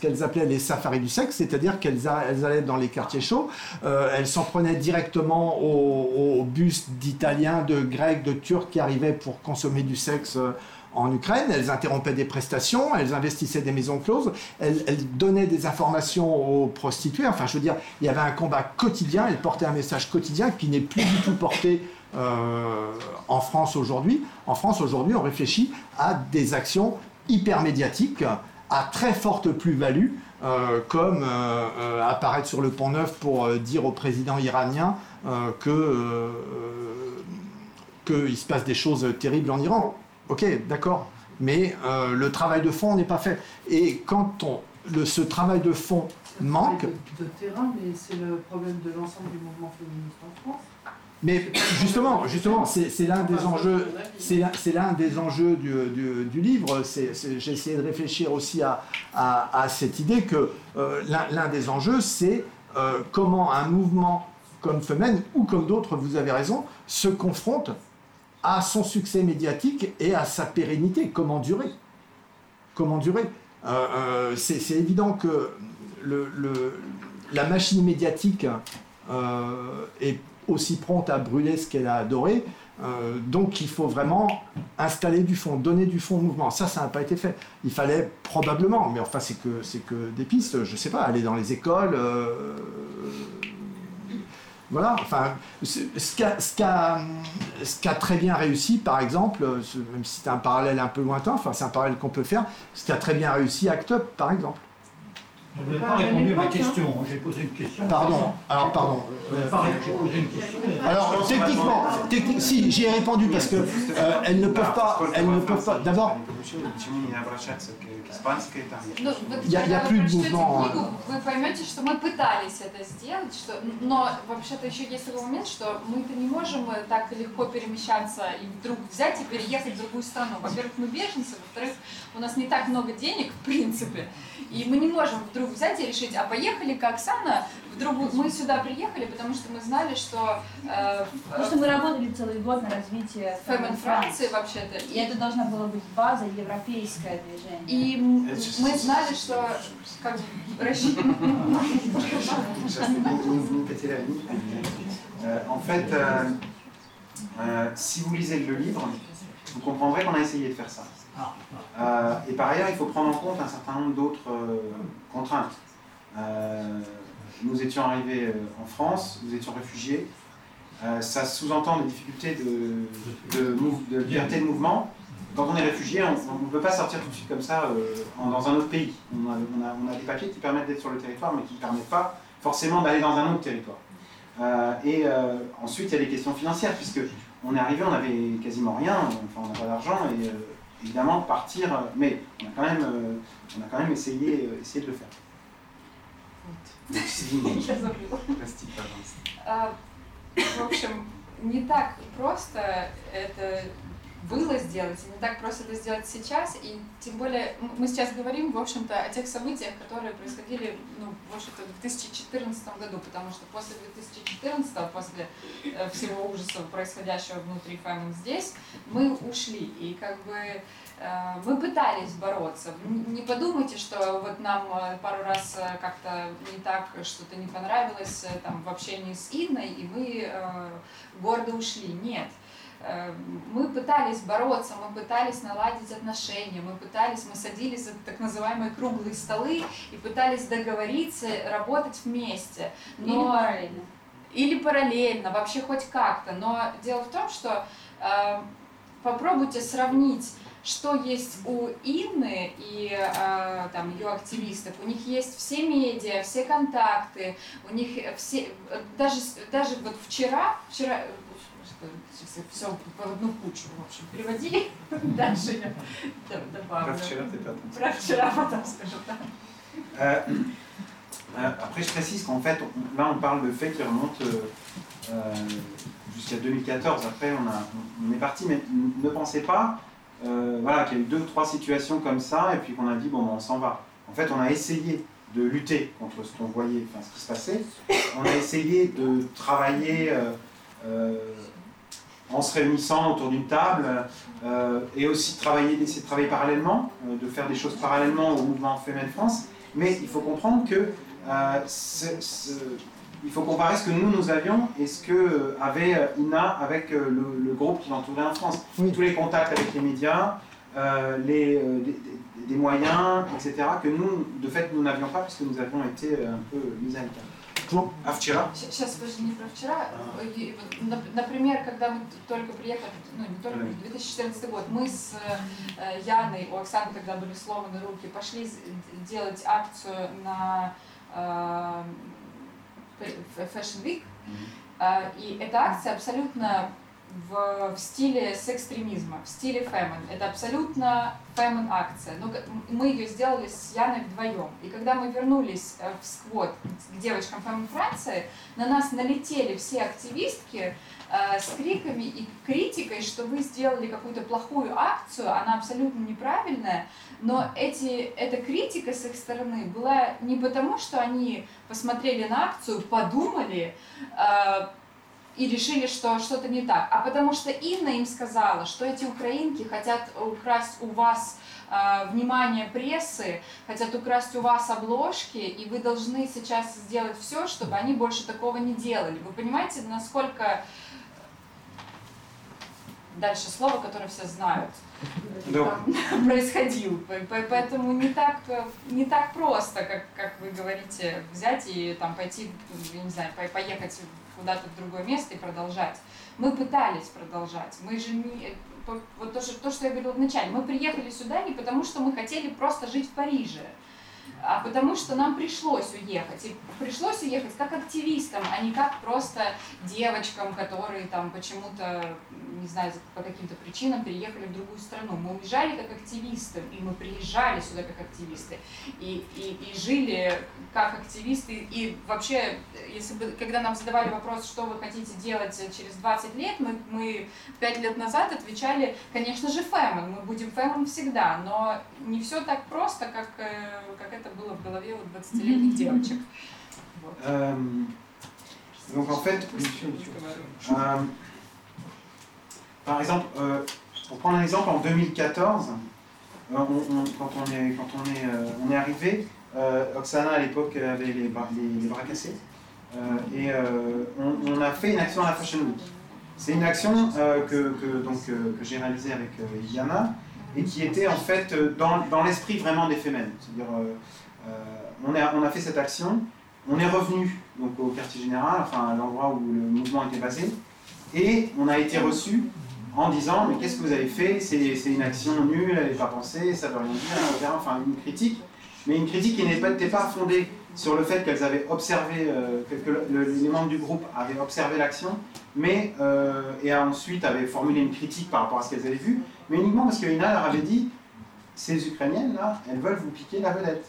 qu'elles appelaient les safaris du sexe, c'est-à-dire qu'elles allaient dans les quartiers chauds, euh, elles s'en prenaient directement aux, bus d'Italiens, de Grecs, de Turcs qui arrivaient pour consommer du sexe euh, en Ukraine, elles interrompaient des prestations, elles investissaient des maisons closes, elles, donnaient des informations aux prostituées. Enfin, je veux dire, il y avait un combat quotidien, elles portaient un message quotidien qui n'est plus du tout porté en France aujourd'hui. En France aujourd'hui, on réfléchit à des actions hyper médiatique, à très forte plus-value, euh, comme euh, euh, apparaître sur le pont neuf pour dire au président iranien que qu'il se passe des choses terribles en Iran. Ok, d'accord, mais le travail de fond n'est pas fait. Et quand on, le, ce travail de fond manque... De, de terrain, mais c'est le problème de l'ensemble du mouvement féministe en France. Mais justement, justement, c'est l'un des enjeux, c'est l'un des enjeux du, livre. J'ai essayé de réfléchir aussi à, cette idée que euh, l'un des enjeux, c'est euh, comment un mouvement comme Femen ou comme d'autres, vous avez raison, se confronte à son succès médiatique et à sa pérennité. Comment durer? Comment durer? Euh, C'est évident que la machine médiatique est aussi prompte à brûler ce qu'elle a adoré Euh, donc il faut vraiment installer du fond, donner du fond au mouvement. Ça, ça n'a pas été fait. Il fallait probablement, mais enfin c'est que c'est que des pistes. Je sais pas, aller dans les écoles. euh, voilà, enfin, ce qu'a ce qu'a- ce qu'a très bien réussi, par exemple, même si c'est un parallèle un peu lointain, enfin c'est un parallèle qu'on peut faire, ce qui a très bien réussi Act Up, par exemple. Je n'avais Ah, pas à répondu à ma question. J'ai posé une question. Pardon, alors pardon. Répondu, J'ai posé une question. Alors techniquement, techni- si j'y ai répondu parce que euh, elles ne peuvent pas, elles ne peuvent pas. D'abord? Ну, Я- я книгу, вы поймете, что мы пытались это сделать, что, но вообще-то еще есть такой момент, что мы-то не можем э, так легко перемещаться и вдруг взять и переехать в другую страну. Во-первых, мы беженцы, во-вторых, у нас не так много денег, в принципе, и мы не можем вдруг взять и решить, а поехали как Оксана, в другую... мы сюда приехали, потому что мы знали, что э, Потому что мы работали целый год на развитие Фэмен Франции вообще-то, И это должна была быть база, европейское движение. И мы знали, что как en fait, euh, euh, si vous lisez le livre, vous comprendrez qu'on a essayé de faire ça. Euh, et par ailleurs, il faut prendre en compte un certain nombre d'autres euh, contraintes. Euh, nous étions arrivés en France, nous étions réfugiés. Ça sous-entend des difficultés de, liberté de mouvement. Quand on est réfugié, on ne peut pas sortir tout de suite comme ça dans un autre pays. On a, des papiers qui permettent d'être sur le territoire, mais qui ne permettent pas forcément d'aller dans un autre territoire. Et ensuite, il y a les questions financières, puisque on est arrivé, on n'avait quasiment rien, enfin on n'a pas d'argent, évidemment partir, euh, mais on a quand même, euh, on a quand même essayé, euh, essayé de le faire. Я забыла. Прости, пожалуйста. А, В общем, не так просто это было сделать, и не так просто это сделать сейчас, и тем более мы сейчас говорим, в общем-то, о тех событиях, которые происходили, ну, в общем-то, в 2014 году, потому что после 2014, после э, всего ужаса, происходящего внутри Фэмен здесь, мы ушли, и как бы э, мы пытались бороться. Не подумайте, что вот нам э, пару раз э, как-то не так что-то не понравилось там, в общении с Инной, и мы э, гордо ушли. Нет. Э, Мы пытались бороться, мы пытались наладить отношения, мы пытались, мы садились за так называемые круглые столы и пытались договориться, работать вместе. Или Но параллельно. или параллельно, вообще хоть как-то. Но дело в том, что э, попробуйте сравнить, что есть у Инны и э, там ее активистов. У них есть все медиа, все контакты, у них все, э, даже даже вот вчера, вчера все в одну кучу, в общем, переводи, дальше я д- добавлю. Про вчера ты потом Про вчера потом скажу, да. Euh, euh, après, je précise qu'en fait, on- là, on parle de faits qui remontent euh, euh, jusqu'à 2014. Après, on, a, on est parti, mais ne pensez pas euh, voilà, qu'il y a eu deux ou trois situations comme ça, et puis qu'on a dit, bon, ben, on s'en va. En fait, on a essayé de lutter contre ce qu'on voyait, enfin, ce qui se passait. On a essayé de travailler euh, euh, en se réunissant autour d'une table, euh, et aussi travailler, d'essayer de travailler parallèlement, euh, de faire des choses parallèlement au mouvement Femelle France. Mais il faut comprendre que euh, ce- ce- il faut comparer ce que nous, nous avions et ce que avait Ina avec le, le groupe qui l'entourait en France. Oui. Tous les contacts avec les médias, les, des, moyens, etc., que nous, de fait, nous n'avions pas puisque nous avions été un peu mis à l'écart. Pour- А вчера Сейчас даже не про вчера. Нап- Например, когда мы только приехали, ну не только, Мгм. 2014 год, мы с э, Яной, у Оксаны тогда были сломаны руки, пошли делать акцию на э, Fashion Week. Э, И эта акция абсолютно в, в стиле секстремизма, в стиле фэмен. Это абсолютно фэмен акция. Ну, ка- м- мы ее сделали с Яной вдвоем. И когда мы вернулись э, в сквот к девочкам фэмен Франции, на нас налетели все активистки э, с криками и критикой, что вы сделали какую-то плохую акцию, она абсолютно неправильная. Но эти, эта критика с их стороны была не потому, что они посмотрели на акцию, подумали, э, и решили, что что-то не так. А потому что Инна им сказала, что эти украинки хотят украсть у вас э, внимание прессы, хотят украсть у вас обложки, и вы должны сейчас сделать все, чтобы они больше такого не делали. Вы понимаете, насколько дальше слово, которое все знают, там происходил. По- по- Поэтому не так, э, не так просто, как, как вы говорите, взять и там пойти, я не знаю, по- поехать куда-то в другое место и продолжать. Мы пытались продолжать. Мы же не... по- Вот то, что, то, что я говорила вначале. Мы приехали сюда не потому, что мы хотели просто жить в Париже, а потому что нам пришлось уехать. И пришлось уехать как активистам, а не как просто девочкам, которые там почему-то, не знаю, по каким-то причинам переехали в другую страну. Мы уезжали как активисты, и мы приезжали сюда как активисты, и, и, и жили как активисты. И вообще, если бы, когда нам задавали вопрос, что вы хотите делать через 20 лет, мы, мы 5 лет назад отвечали, конечно же, фэмон, мы будем фэмон всегда, но не все так просто, как, э, как это было в голове у 20-летних девочек. Вот. euh, donc en fait, euh, par exemple, euh, pour prendre un exemple, en 2014, euh, on- on- quand on est, quand on est, euh, on est arrivé, euh, Oksana à l'époque avait les bras, les- les bras cassés, euh, et euh, on, on a fait une action à la Fashion Week. C'est une action euh, que, que, donc, euh, que j'ai réalisée avec euh, Yana et qui était en fait euh, dans, dans l'esprit vraiment des femmes. C'est-à-dire, euh, euh, on, a, on a fait cette action, on est revenu donc, au quartier général, enfin à l'endroit où le mouvement était basé, et on a été reçu en disant mais qu'est-ce que vous avez fait? C'est une action nulle, elle n'est pas pensée, ça veut rien dire. Enfin une critique, mais une critique qui n'était pas fondée sur le fait qu'elles avaient observé, euh, que, que le- les membres du groupe avaient observé l'action, mais euh, et ensuite avaient formulé une critique par rapport à ce qu'elles avaient vu, mais uniquement parce que Ina leur avait dit ces Ukrainiennes là, elles veulent vous piquer la vedette.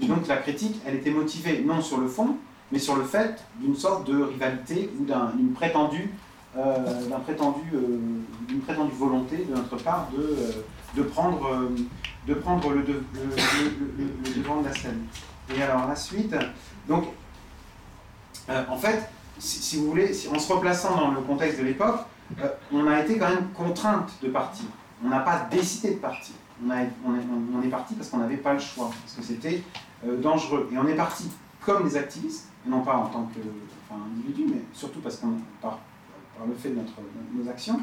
Et donc la critique, elle était motivée non sur le fond, mais sur le fait d'une sorte de rivalité ou d'un- d'une prétendue, euh, euh, prétendue volonté de notre part de, euh, prendre, euh, de prendre le, de- le- devant de la scène. Et alors la suite, donc euh, en fait, si, vous voulez, en se replaçant dans le contexte de l'époque, euh, on a été quand même contrainte de partir. On n'a pas décidé de partir. On, est, on est parti parce qu'on n'avait pas le choix, parce que c'était euh, dangereux. Et on est parti comme des activistes, non pas en tant que enfin, individu, mais surtout parce qu'on par, le fait de notre, nos actions.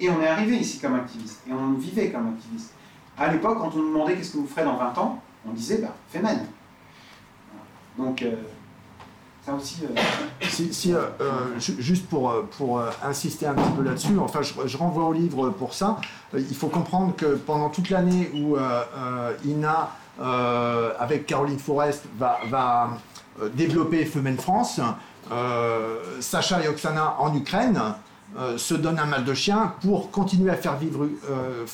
Et on est arrivé ici comme activiste, et on vivait comme activiste. À l'époque, quand on nous demandait qu'est-ce que vous ferez dans 20 ans, on disait, bah. Voilà. Donc, euh, ça aussi. euh, euh, ju- juste pour, pour insister un petit peu là-dessus, enfin je, renvoie au livre pour ça, il faut comprendre que pendant toute l'année où Ina, avec Caroline Forest, va, va euh, développer Femen France, euh, Sacha et Oksana en Ukraine euh, se donnent un mal de chien pour continuer à faire vivre euh,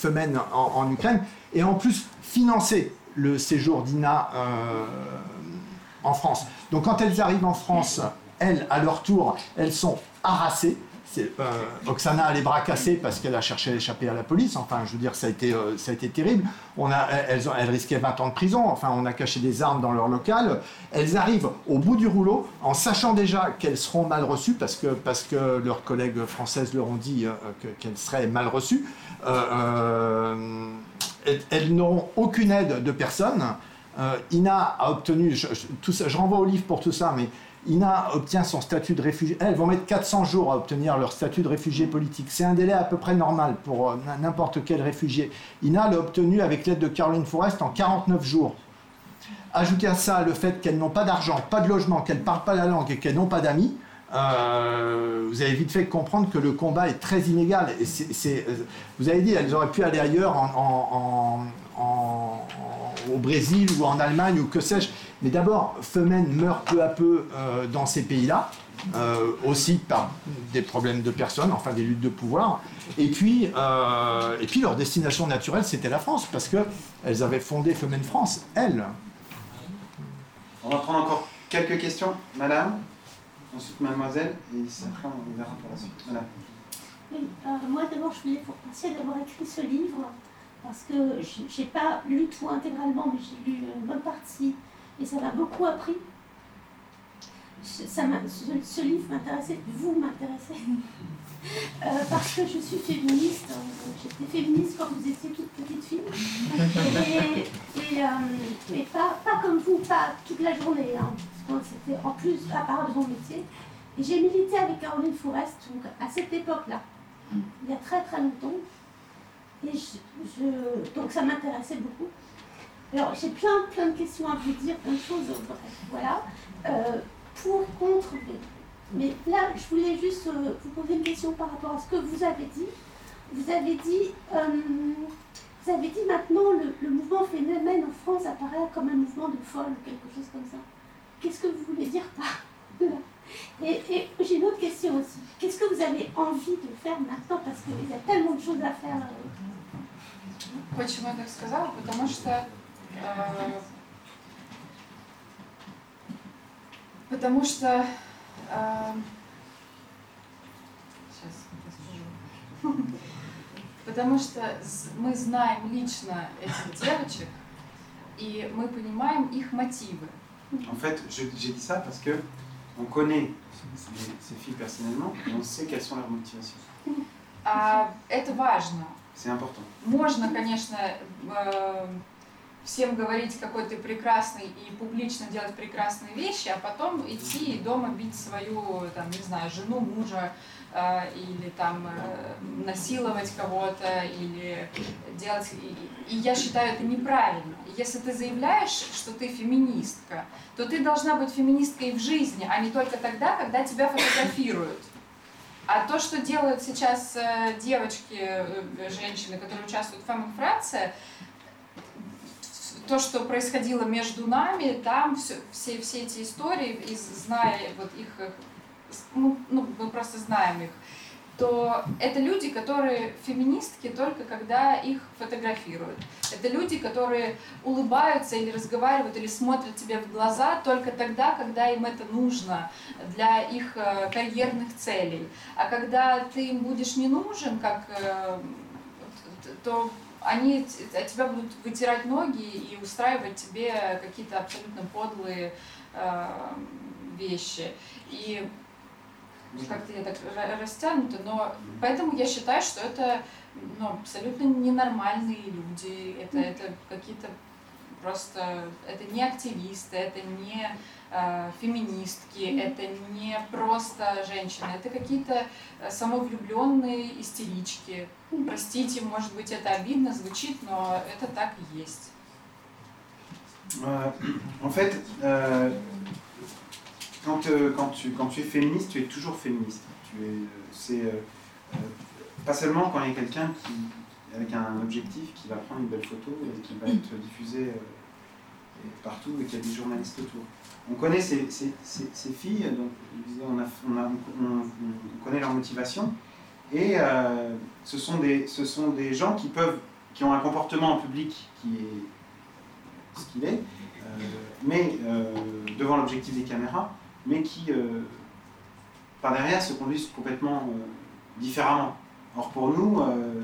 en, Ukraine et en plus financer le séjour d'Ina euh, en France. Donc quand elles arrivent en France, elles, à leur tour, elles sont harassées. Euh, Oksana a les bras cassés parce qu'elle a cherché à échapper à la police. Enfin, je veux dire, ça a été, euh, ça a été terrible. On a, elles, elles risquaient 20 ans de prison. Enfin, on a caché des armes dans leur local. Elles arrivent au bout du rouleau en sachant déjà qu'elles seront mal reçues parce que, parce que leurs collègues françaises leur ont dit euh, que- qu'elles seraient mal reçues. Euh, elles, n'auront aucune aide de personne. Ina a obtenu, je- tout ça, je renvoie au livre pour tout ça, mais Ina obtient son statut de réfugié. Elles vont mettre 400 jours à obtenir leur statut de réfugié politique. C'est un délai à peu près normal pour euh, n'importe quel réfugié. Ina l'a obtenu avec l'aide de Caroline Forest en 49 jours. Ajoutez à ça le fait qu'elles n'ont pas d'argent, pas de logement, qu'elles ne parlent pas la langue et qu'elles n'ont pas d'amis. euh, vous avez vite fait comprendre que le combat est très inégal. Euh, vous avez dit, elles auraient pu aller ailleurs au Brésil ou en Allemagne ou que sais-je. Mais d'abord, Femen meurt peu à peu euh, dans ces pays-là, euh, aussi par des problèmes de personnes, enfin des luttes de pouvoir. Et puis, euh, et puis leur destination naturelle, c'était la France, parce qu'elles avaient fondé Femen France, elles. on va prendre encore quelques questions, madame, ensuite mademoiselle, et après on verra pour la suite. Madame. Oui, euh, moi d'abord je voulais vous remercier d'avoir écrit ce livre parce que j'ai j'ai pas lu tout intégralement mais j'ai lu une bonne partie et ça m'a beaucoup appris. Ça ce, ce livre m'intéressait, vous m'intéressez Euh, parce que je suis féministe. euh, J'étais féministe quand vous étiez toute petite fille et, euh, pas, pas comme vous, pas toute la journée. hein, c'était en plus à part de mon métier. Et j'ai milité avec Caroline Forest donc, à cette époque-là. il y a très très longtemps. Et donc ça m'intéressait beaucoup. Alors j'ai plein plein de questions à vous dire, plein de choses, voilà. Euh, pour, contre, mais, là je voulais juste euh, vous poser une question par rapport à ce que vous avez dit. Vous avez dit, euh, vous avez dit maintenant le, le, mouvement phénomène en France apparaît comme un mouvement de folle, quelque chose comme ça. Qu'est-ce que vous voulez dire par là et, j'ai une autre question aussi. Qu'est-ce que vous avez envie de faire maintenant Parce qu'il y a tellement de choses à faire. Почему я так сказала? Потому что э, потому что э, сейчас потому что мы знаем лично этих девочек и мы понимаем их мотивы. En fait, j'ai dit ça parce que on connaît ces, filles personnellement et on sait quelles sont leurs motivations. А, это важно. C'est important. Можно, конечно, э, всем говорить, какой ты прекрасный и публично делать прекрасные вещи, а потом идти и дома бить свою, там, не знаю, жену, мужа, э, или там э, насиловать кого-то, или делать... И, и я считаю это неправильно если ты заявляешь, что ты феминистка, то ты должна быть феминисткой в жизни, а не только тогда, когда тебя фотографируют. А то, что делают сейчас э, девочки, э, женщины, которые участвуют в Франция, то, что происходило между нами, там все, все, все эти истории, из, зная вот их, ну, ну, мы просто знаем их, то это люди, которые феминистки только когда их фотографируют. Это люди, которые улыбаются или разговаривают или смотрят тебе в глаза только тогда, когда им это нужно для их э, карьерных целей. А когда ты им будешь не нужен, как, э, то они от тебя будут вытирать ноги и устраивать тебе какие-то абсолютно подлые э, вещи. И как-то я так растянута, но поэтому я считаю, что это ну, абсолютно ненормальные люди, это, это какие-то просто, это не активисты, это не э, феминистки, это не просто женщины, это какие-то самовлюбленные истерички. Простите, может быть, это обидно звучит, но это так и есть. En fait, euh, quand, euh, quand, tu, quand tu es féministe, tu es toujours féministe. Tu es, c'est, euh, euh, pas seulement quand il y a quelqu'un qui, avec un objectif qui va prendre une belle photo et qui va être diffusé partout et qu'il y a des journalistes autour. On connaît ces, ces, ces, filles, donc on, on, connaît leur motivation, et ce, sont des, ce sont des gens qui peuvent, qui ont un comportement en public qui est ce qu'il est, mais devant l'objectif des caméras, mais qui, euh, par derrière, se conduisent complètement euh, différemment. Or, pour nous, euh,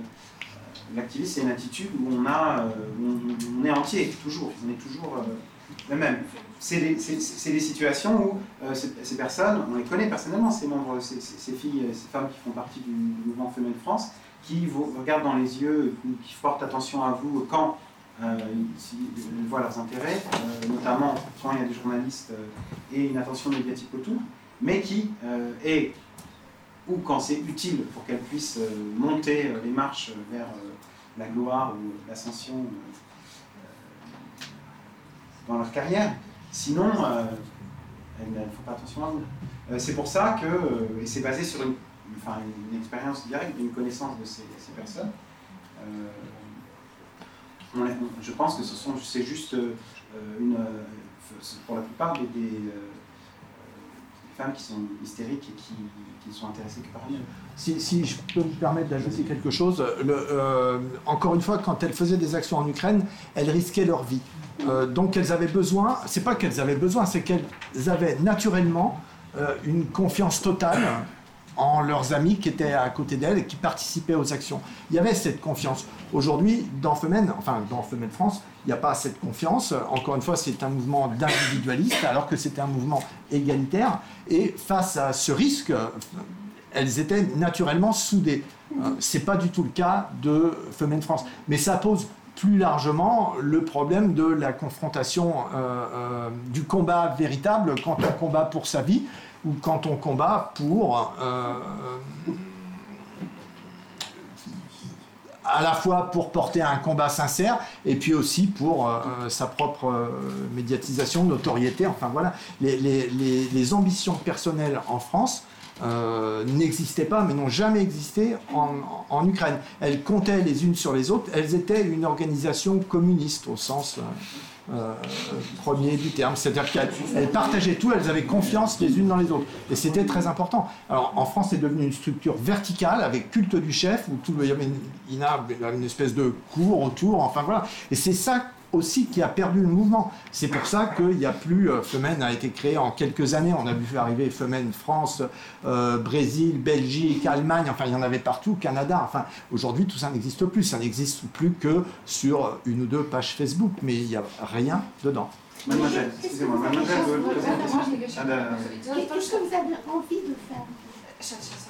l'activisme, c'est une attitude où on, a, on, est entier, toujours, on est toujours le même. C'est des, situations où ces, personnes, on les connaît personnellement, ces membres, ces, ces, filles, ces femmes qui font partie du, mouvement Femelle de France, qui vous regardent dans les yeux, qui portent attention à vous quand euh, ils voient leurs intérêts, euh, notamment quand il y a des journalistes euh, et une attention médiatique autour, mais qui est, ou quand c'est utile pour qu'elles puissent monter les marches vers la gloire ou l'ascension dans leur carrière, sinon elles ne font pas attention à vous. c'est pour ça que, et c'est basé sur une, expérience directe, une connaissance de ces, personnes, je pense que c'est juste euh, une, euh, pour la plupart des, euh, femmes qui sont hystériques et qui, ne sont intéressées que par. Si, je peux me permettre d'ajouter quelque chose, le, encore une fois, quand elles faisaient des actions en Ukraine, elles risquaient leur vie. donc elles avaient besoin, c'est pas qu'elles avaient besoin, c'est qu'elles avaient naturellement une confiance totale en leurs amis qui étaient à côté d'elles et qui participaient aux actions. Il y avait cette confiance. Aujourd'hui, dans Femen, enfin dans Femen France, il n'y a pas cette confiance. Encore une fois, c'est un mouvement d'individualistes alors que c'était un mouvement égalitaire. Et face à ce risque, elles étaient naturellement soudées. Euh, c'est pas du tout le cas de Femen France. Mais ça pose plus largement le problème de la confrontation euh, euh, du combat véritable quand on combat pour sa vie ou quand on combat pour, euh, à la fois pour porter un combat sincère et puis aussi pour euh, sa propre euh, médiatisation, notoriété. Enfin voilà, les, ambitions personnelles en France n'existaient pas, mais n'ont jamais existé en Ukraine. Elles comptaient les unes sur les autres. Elles étaient une organisation communiste au sens euh, premier du terme. C'est-à-dire qu'elles elles partageaient tout, elles avaient confiance les unes dans les autres. Et c'était très important. Alors en France, c'est devenu une structure verticale avec culte du chef, où tout, il y avait une, une espèce de cours autour. Enfin voilà. Et c'est ça aussi qui a perdu le mouvement. C'est pour ça qu'il n'y a plus. Euh, Femen a été créé en quelques années. On a vu arriver Femen France, euh, Brésil, Belgique, Allemagne. Enfin, il y en avait partout, Canada. Enfin, aujourd'hui, tout ça n'existe plus. Ça n'existe plus que sur une ou deux pages Facebook, mais il n'y a rien dedans. Mademoiselle, excusez-moi, mademoiselle, tout ce que vous avez envie de faire Сейчас, сейчас,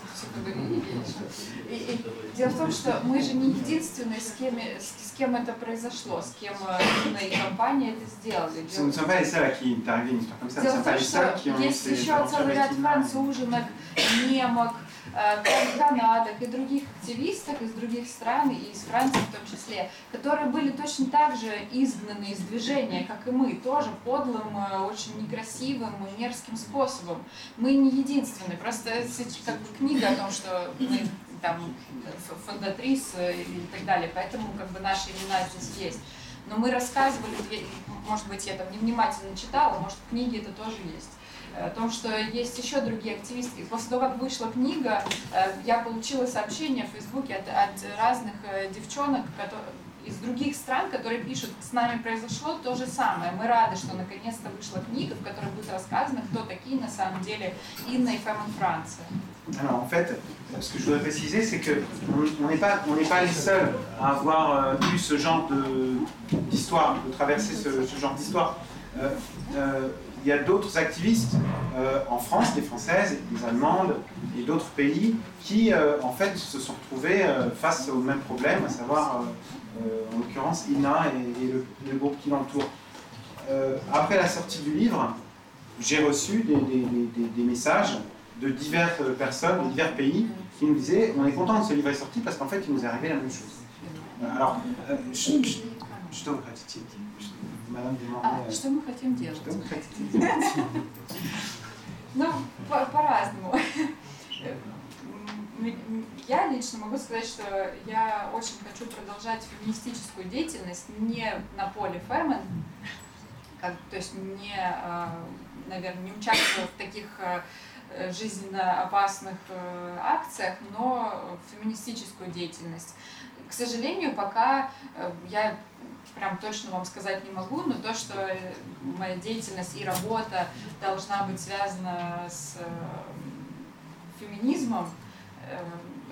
и, дело в том, что мы же не единственные, с кем, с, с кем это произошло, с кем э, на и компания это сделали. Дело... Дело в том, что есть еще целый ряд француженок, немок, канадок и других активисток из других стран, и из Франции в том числе, которые были точно так же изгнаны из движения, как и мы, тоже подлым, э, очень некрасивым и мерзким способом. Мы не единственные, просто как бы книга о том, что мы там фондатрис э, и так далее, поэтому как бы наши имена здесь есть. Но мы рассказывали, может быть, я там невнимательно читала, может, в книге это тоже есть э, о том, что есть еще другие активистки. После того, как вышла книга, э, я получила сообщения в Фейсбуке от, от разных э, девчонок которые, из других стран, которые пишут, с нами произошло то же самое. Мы рады, что наконец-то вышла книга, в которой будет рассказано, кто такие на самом деле Инна и Фэмен Франция. Alors en fait, ce que je voudrais préciser, c'est que on on n'est pas, on n'est pas les seuls à avoir euh, eu ce genre de- d'histoire, de, traverser ce, ce genre d'histoire. Euh, euh, Il y a d'autres activistes euh, en France, des Françaises, des Allemandes et d'autres pays qui euh, en fait se sont retrouvés euh, face au même problème, à savoir en l'occurrence Ina et, le, le groupe qui l'entoure. Après la sortie du livre, j'ai reçu des, messages de diverses personnes, de divers pays, qui nous disaient on est content que ce livre est sorti parce qu'en fait il nous est arrivé la même chose. Alors, je, je, je vous А, что мы хотим делать? je dois vous gratitude. Ну, по- по-разному. Я лично могу сказать, что я очень хочу продолжать феминистическую деятельность не на поле фемен, как, то есть не, э, наверное, не участвую в таких э, жизненно опасных э, акциях, но феминистическую деятельность. К сожалению, пока э, я прям точно вам сказать не могу, но то, что э, моя деятельность и работа должна быть связана с э, феминизмом, э,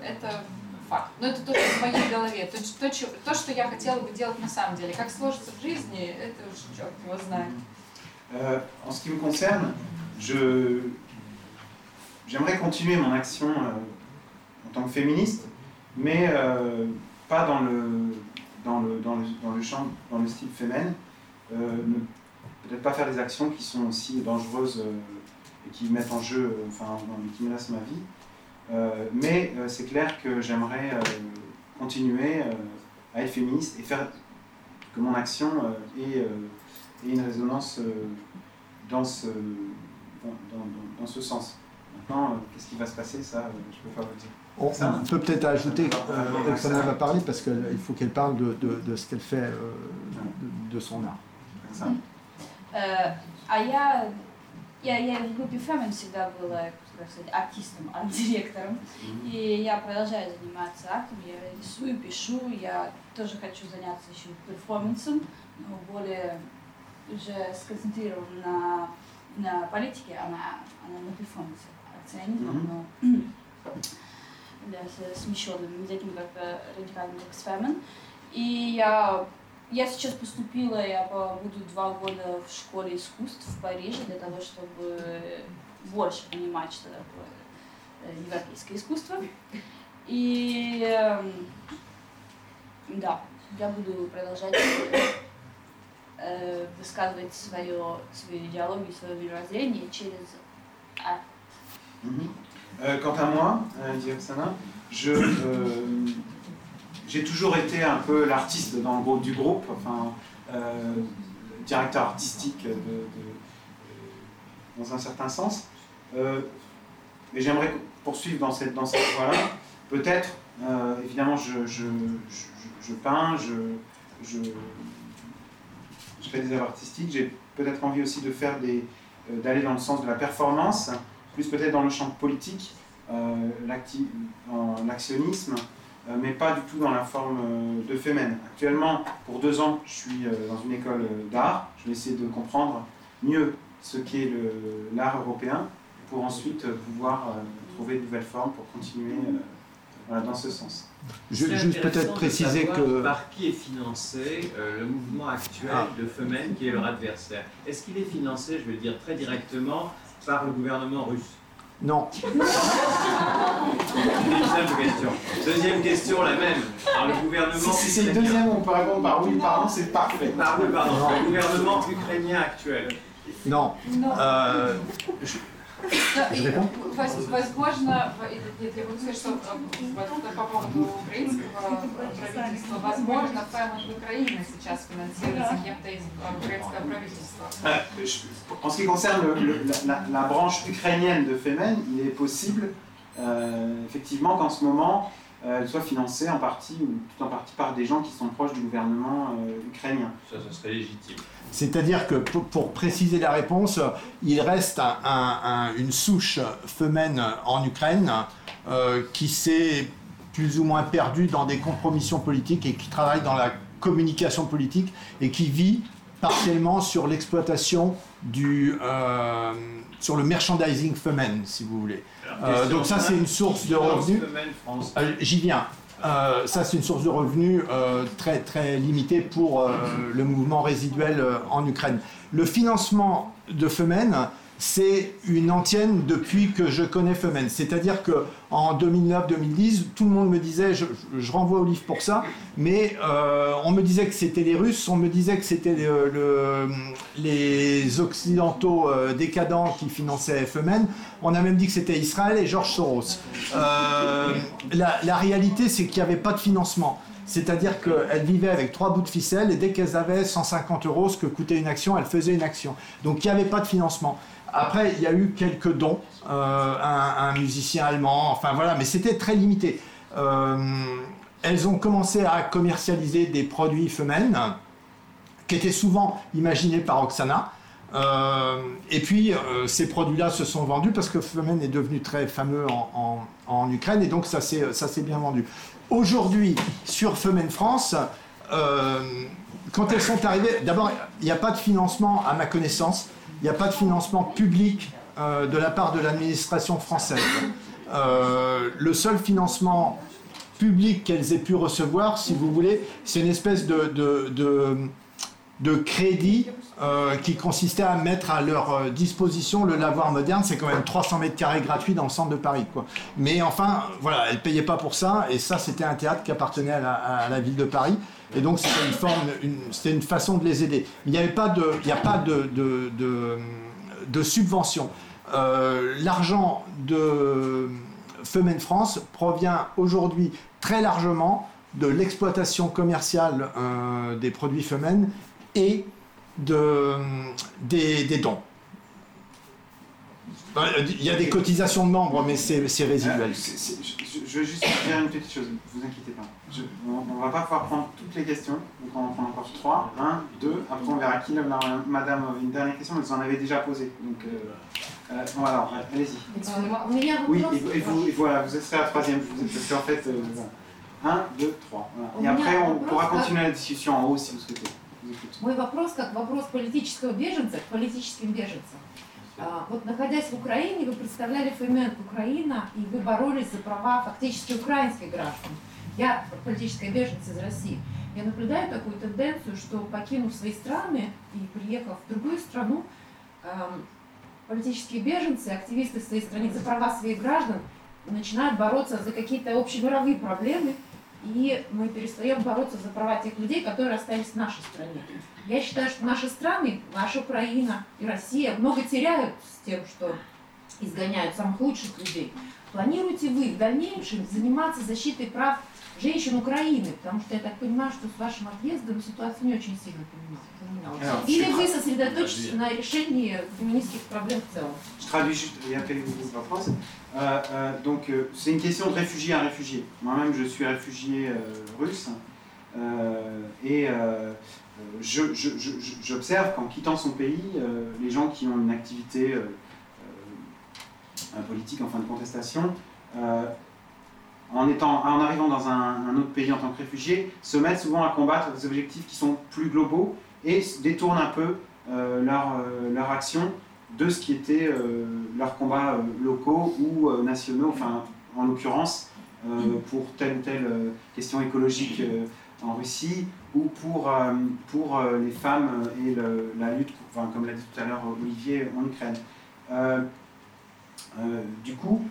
это факт. Но это тоже в моей голове. То, то, то, что я хотела бы делать на самом деле. Как сложится в жизни, это уж черт его знает. Euh, en ce qui me concerne, je, j'aimerais continuer mon action euh, en tant que féministe, mais euh, pas dans le, dans, le, dans, le, dans le champ, dans le style féminin. Euh, ne- peut-être pas faire des actions qui sont aussi dangereuses euh, et qui mettent en jeu, euh, enfin, qui menacent ma vie. Mais c'est clair que j'aimerais continuer à être féministe et faire que mon action ait, une résonance dans, ce, dans, ce sens. Maintenant, qu'est-ce qui va se passer, ça, je ne peux pas vous dire. On, on peut peut-être ajouter euh, Roxana va parler parce qu'il faut qu'elle parle de, de- de ce qu'elle fait euh, de, de son art. Ça. Э, А я, я, я в группе Фемен всегда была, как сказать, артистом, арт-директором. И я продолжаю заниматься артом, я рисую, пишу, я тоже хочу заняться еще перформансом, но более уже сконцентрирован на, на политике, а на, а на, на перформансе, акционизмом, но с смещенным, не таким как радикальным, как с Фемен. И я я сейчас поступила, я буду два года в школе искусств в Париже для того, чтобы больше понимать, что такое э, европейское искусство. И эм, да, я буду продолжать э, высказывать свое, свою идеологию, свое мировоззрение через арт. Mhm. Euh, quant à moi, euh, je, euh, j'ai toujours été un peu l'artiste dans le groupe du groupe, enfin, directeur artistique dans un certain sens. Euh, et j'aimerais poursuivre dans cette, dans cette voie-là. Peut-être, évidemment, je, je, je, peins, je, je, fais des œuvres artistiques, j'ai peut-être envie aussi de faire des, d'aller dans le sens de la performance, plus peut-être dans le champ politique, l'actionnisme, euh, mais pas du tout dans la forme euh, de Femen. Actuellement, pour deux ans, je suis euh, dans une école d'art. Je vais essayer de comprendre mieux ce qu'est l'art européen pour ensuite pouvoir trouver de nouvelles formes pour continuer dans ce sens. Je, juste peut-être préciser que... Par qui est financé le mouvement actuel ah. de Femen, qui est leur adversaire Est-ce qu'il est financé, je vais le dire très directement, par le gouvernement russe non. question. Deuxième question, la même. Alors, le gouvernement. Si c'est le deuxième, on peut répondre par oui, pardon, c'est parfait. Par oui, pardon. Le gouvernement ukrainien actuel. Non. Euh, Je réponds Возможно, я могу сказать, что по поводу украинского правительства, возможно, в Украине сейчас финансируется кем-то из украинского правительства. En ce qui concerne le, la, la, branche ukrainienne de Femen, il est possible euh, effectivement qu'en ce moment, euh, elle soit financée en partie ou tout en partie par des gens qui sont proches du gouvernement euh, ukrainien. Ça, ça serait légitime. C'est-à-dire que pour, préciser la réponse, il reste une souche femelle en Ukraine euh, qui s'est plus ou moins perdue dans des compromissions politiques et qui travaille dans la communication politique et qui vit partiellement sur l'exploitation du euh, sur le merchandising femelle, si vous voulez. Euh, donc ça c'est une source de revenus. J'y viens. Euh, ça, c'est une source de revenus euh, très, très limitée pour euh, le mouvement résiduel en Ukraine. Le financement de Femen, c'est une antienne depuis que je connais Femen. C'est-à-dire que en 2009-2010, tout le monde me disait, je, renvoie au livre pour ça, mais euh, on me disait que c'était les Russes, on me disait que c'était le, les Occidentaux euh, décadents qui finançaient Femen. On a même dit que c'était Israël et George Soros. Euh, la, réalité, c'est qu'il n'y avait pas de financement. C'est-à-dire qu'elles vivaient avec trois bouts de ficelle et dès qu'elles avaient 150 euros, ce que coûtait une action, elles faisaient une action. Donc il n'y avait pas de financement. Après, il y a eu quelques dons, euh, un, musicien allemand, enfin voilà, mais c'était très limité. Euh, elles ont commencé à commercialiser des produits femelles qui étaient souvent imaginés par Oksana. Euh, et puis, ces produits-là se sont vendus parce que Femen est devenu très fameux en, Ukraine et donc ça s'est bien vendu. Aujourd'hui, sur Femen France, quand elles sont arrivées, d'abord, il n'y a pas de financement à ma connaissance. Il n'y a pas de financement public euh, de la part de l'administration française. Euh, le seul financement public qu'elles aient pu recevoir, si vous voulez, c'est une espèce de, crédit euh, qui consistait à mettre à leur disposition le lavoir moderne. C'est quand même 300 mètres carrés gratuits dans le centre de Paris. Mais enfin, voilà, elles ne payaient pas pour ça. Et ça, c'était un théâtre qui appartenait à la ville de Paris. Et donc c'était une façon de les aider. Il n'y a pas de, subvention. Euh, l'argent de Femen France provient aujourd'hui très largement de l'exploitation commerciale euh, des produits Femen et de, des, des dons. Euh, il y a des cotisations de membres, mais c'est résiduel. je, veux juste dire une petite chose, ne vous inquiétez pas. on ne va pas pouvoir prendre toutes les questions, donc on en prend encore trois. Un, deux, après on verra qui. madame une dernière question, mais vous en avez déjà posé. Donc euh, euh voilà, allez-y. Oui, et, vous, voilà, vous serez la troisième, parce qu'en fait, euh, un, deux, trois. Et après, on pourra continuer la discussion en haut si vous souhaitez. Мой вопрос как вопрос политического беженца к политическим беженцам. А, вот находясь в Украине, вы представляли Фейменд Украина, и вы боролись за права фактически украинских граждан. Я политическая беженка из России. Я наблюдаю такую тенденцию, что покинув свои страны и приехав в другую страну, политические беженцы, активисты в своей стране за права своих граждан начинают бороться за какие-то общемировые проблемы, и мы перестаем бороться за права тех людей, которые остались в нашей стране. Я считаю, что наши страны, наша Украина и Россия много теряют с тем, что изгоняют самых лучших людей. Планируете вы в дальнейшем заниматься защитой прав женщин Украины, потому что я так понимаю, что с вашим отъездом ситуация не очень сильно поменялась. Alors, Или вы сосредоточитесь на решении феминистских проблем в целом? Je traduis juste, et après vous dites la phrase. Euh, euh, donc, euh, c'est une question de réfugié à réfugié. Moi-même, je suis réfugié euh, russe. euh, et euh, je- je- je- j'observe qu'en quittant son pays, euh, les gens qui ont une activité euh, euh, politique, enfin de contestation, euh, en, en arrivant dans un, autre pays en tant que réfugié, se mettent souvent à combattre des objectifs qui sont plus globaux et détournent un peu euh, leur, euh, action de ce qui était euh, leurs combats euh, locaux ou euh, nationaux, enfin en l'occurrence euh, pour telle ou telle euh, question écologique euh, en Russie ou pour, euh, pour euh, les femmes et la lutte, comme l'a dit tout à l'heure Olivier, en Ukraine. Euh, du coup,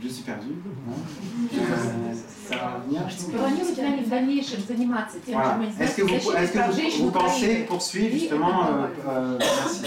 je suis perdu. Ça va venir. Voilà. Est-ce que vous, est-ce que vous pensez poursuivre justement merci.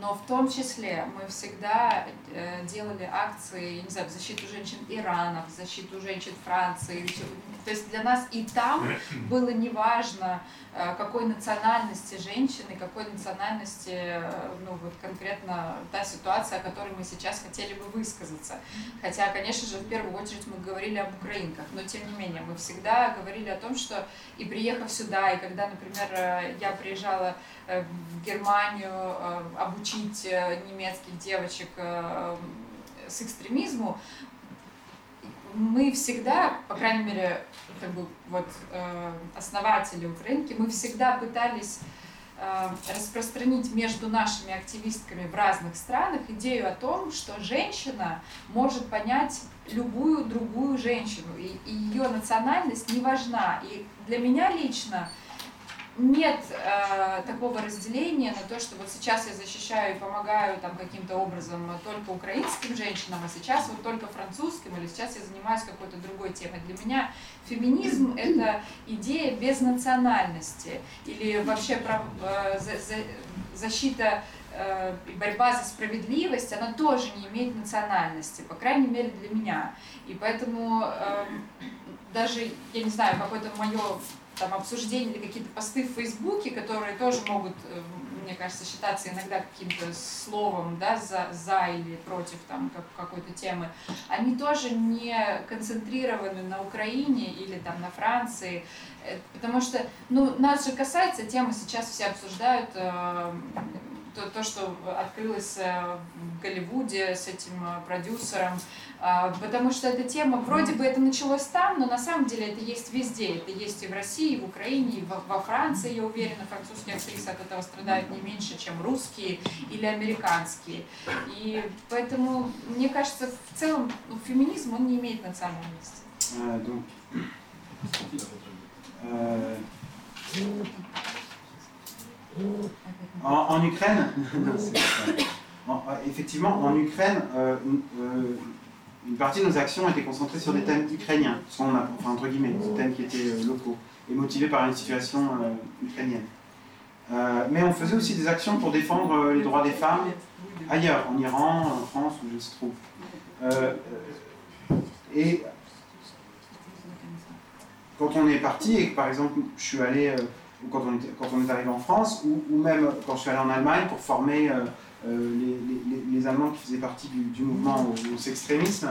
но в том числе мы всегда э, делали акции, я не знаю, в защиту женщин Ирана, в защиту женщин Франции. То есть для нас и там было неважно, э, какой национальности женщины, какой национальности, э, ну вот конкретно та ситуация, о которой мы сейчас хотели бы высказаться. Хотя, конечно же, в первую очередь мы говорили об украинках, но тем не менее мы всегда говорили о том, что и приехав сюда, и когда, например, я приезжала в Германию э, обучить э, немецких девочек э, с экстремизму, мы всегда, по крайней мере, как бы вот э, основатели Украинки, мы всегда пытались э, распространить между нашими активистками в разных странах идею о том, что женщина может понять любую другую женщину, и, и ее национальность не важна. И для меня лично нет э, такого разделения на то, что вот сейчас я защищаю и помогаю там каким-то образом только украинским женщинам, а сейчас вот только французским, или сейчас я занимаюсь какой-то другой темой. Для меня феминизм — это идея без национальности, или вообще прав- э, за- за- защита э, и борьба за справедливость, она тоже не имеет национальности, по крайней мере для меня. И поэтому эм, даже, я не знаю, какое-то мое там обсуждение или какие-то посты в Фейсбуке, которые тоже могут, э, мне кажется, считаться иногда каким-то словом, да, за, за или против там как- какой-то темы, они тоже не концентрированы на Украине или там на Франции, Э, потому что, ну, нас же касается темы, сейчас все обсуждают э, то, то, что открылось э, в Голливуде с этим продюсером, потому что эта тема, вроде бы это началось там, но на самом деле это есть везде. Это есть и в России, и в Украине, и во, Франции, я уверена, французские актрисы от этого страдают не меньше, чем русские или американские. И поэтому, мне кажется, в целом ну, феминизм, он не имеет национальности. euh, en, en Ukraine, non, effectivement, en Ukraine, euh, euh, une partie de nos actions étaient concentrées sur des thèmes ukrainiens, enfin, entre guillemets, des thèmes qui étaient euh, locaux et motivés par une situation euh, ukrainienne. Euh, mais on faisait aussi des actions pour défendre les droits des femmes ailleurs, en Iran, en France, où je se trouve. Et quand on est parti et par exemple je suis allé, quand on, était- quand on est arrivé en France, ou, ou même quand je suis allé en Allemagne pour former les, les- Allemands qui faisaient partie du, du mouvement au, au sextrémisme,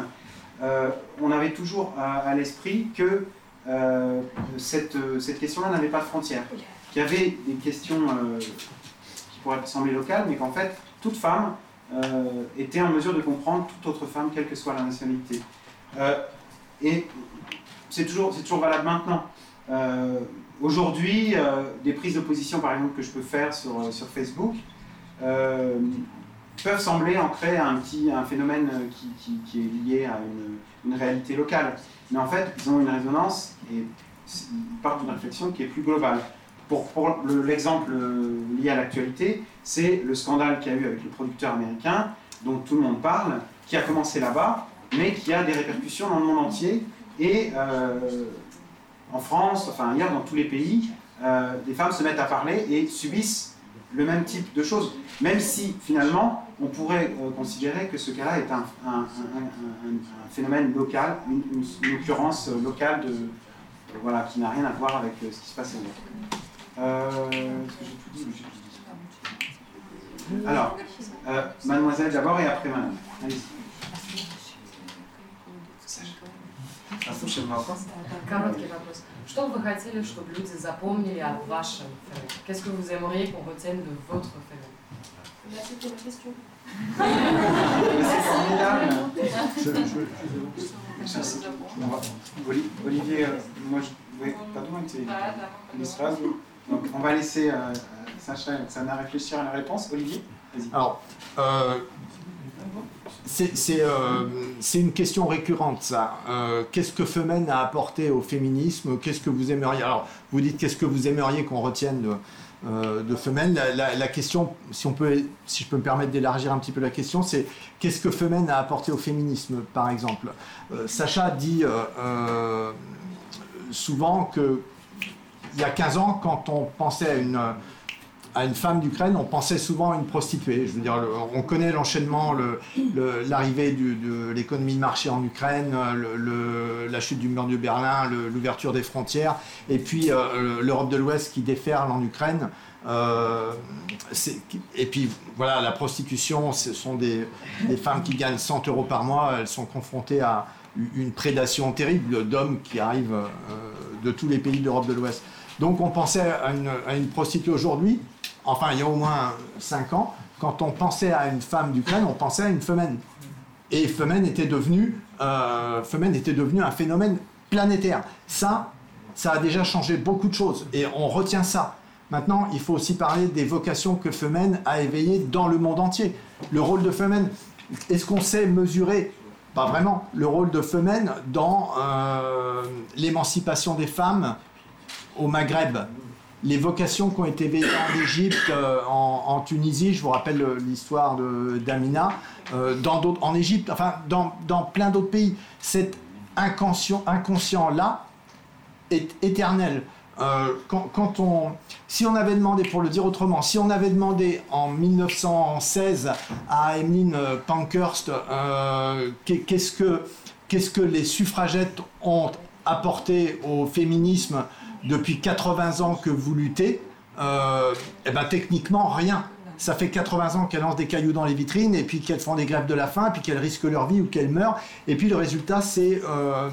euh, on avait toujours à, à l'esprit que euh, cette, euh, cette question-là n'avait pas de frontières, qu'il y avait des questions euh, qui pourraient sembler locales, mais qu'en fait toute femme euh, était en mesure de comprendre toute autre femme, quelle que soit la nationalité. Euh, et c'est toujours, c'est toujours valable maintenant. Euh, Aujourd'hui, euh, des prises de position, par exemple, que je peux faire sur, euh, sur Facebook, euh, peuvent sembler ancrées à un, petit, un phénomène euh, qui, est lié à une, réalité locale. Mais en fait, ils ont une résonance et ils partent d'une réflexion qui est plus globale. pour, pour le- l'exemple euh, lié à l'actualité, c'est le scandale qu'il y a eu avec le producteur américain, dont tout le monde parle, qui a commencé là-bas, mais qui a des répercussions dans le monde entier. Et euh, en France, enfin ailleurs, dans tous les pays, euh, des femmes se mettent à parler et subissent le même type de choses. Même si finalement, on pourrait euh, considérer que ce cas-là est un, un- un- un- un- un phénomène local, une, une- une occurrence euh, locale de, euh, voilà, qui n'a rien à voir avec euh, ce qui se passe ailleurs. Euh, est-ce que j'ai tout dit ou j'ai tout dit Alors, euh, mademoiselle d'abord et après madame. Allez-y. Послушаем вопрос. Короткий вопрос. Что бы вы хотели, чтобы люди запомнили о вашем ФМ? Qu'est-ce que vous aimeriez qu'on retienne de votre ФМ Là, c'était la question. C'est formidable. Je- je- Merci. On va- Oli- Olivier, euh, moi je. Oui, pardon, tu es сразу. Donc on va laisser euh, euh, Sacha et Oksana réfléchir à la réponse. Olivier, vas-y. Alors, euh, euh, c'est une question récurrente, ça. Euh, qu'est-ce que Femen a apporté au féminisme? Qu'est-ce que vous aimeriez? Alors, vous dites qu'est-ce que vous aimeriez qu'on retienne de, euh, Femen? La, question, si, on peut, si je peux me permettre d'élargir un petit peu la question, c'est qu'est-ce que Femen a apporté au féminisme, par exemple? Euh, Sacha dit souvent que il y a 15 ans, quand on pensait à une, à une femme d'Ukraine, on pensait souvent à une prostituée. Je veux dire, on connaît l'enchaînement, le- le- l'arrivée de l'économie de marché en Ukraine, la chute du mur de Berlin, l'ouverture des frontières, et puis euh, l'Europe de l'Ouest qui déferle en Ukraine. Euh, et puis voilà, la prostitution, ce sont des, femmes qui gagnent 100 euros par mois, elles sont confrontées à une prédation terrible d'hommes qui arrivent euh, de tous les pays d'Europe de l'Ouest. Donc on pensait à une prostituée aujourd'hui, enfin il y a au moins 5 ans, quand on pensait à une femme d'Ukraine, on pensait à une femelle. Et femelle était devenue, euh, était un phénomène planétaire. Ça, ça a déjà changé beaucoup de choses et on retient ça. Maintenant, il faut aussi parler des vocations que Femen a éveillées dans le monde entier. Le rôle de Femen, est-ce qu'on sait mesurer? Pas vraiment. Le rôle de Femen dans euh, l'émancipation des femmes au Maghreb. Les vocations qui ont été éveillées en Égypte, euh, en, Tunisie, je vous rappelle euh, l'histoire d'Amina, euh, en Égypte, enfin dans, plein d'autres pays. Cet inconscient, inconscient-là est éternel. Quand, on, si on avait demandé, pour le dire autrement, si on avait demandé en 1916 à Emmeline Pankhurst qu'est- qu'est-ce que qu'est-ce que les suffragettes ont apporté au féminisme depuis 80 ans que vous luttez, euh, eh ben techniquement rien. Ça fait 80 ans qu'elles lancent des cailloux dans les vitrines et puis qu'elles font des grèves de la faim, puis qu'elles risquent leur vie ou qu'elles meurent. Et puis le résultat, c'est euh,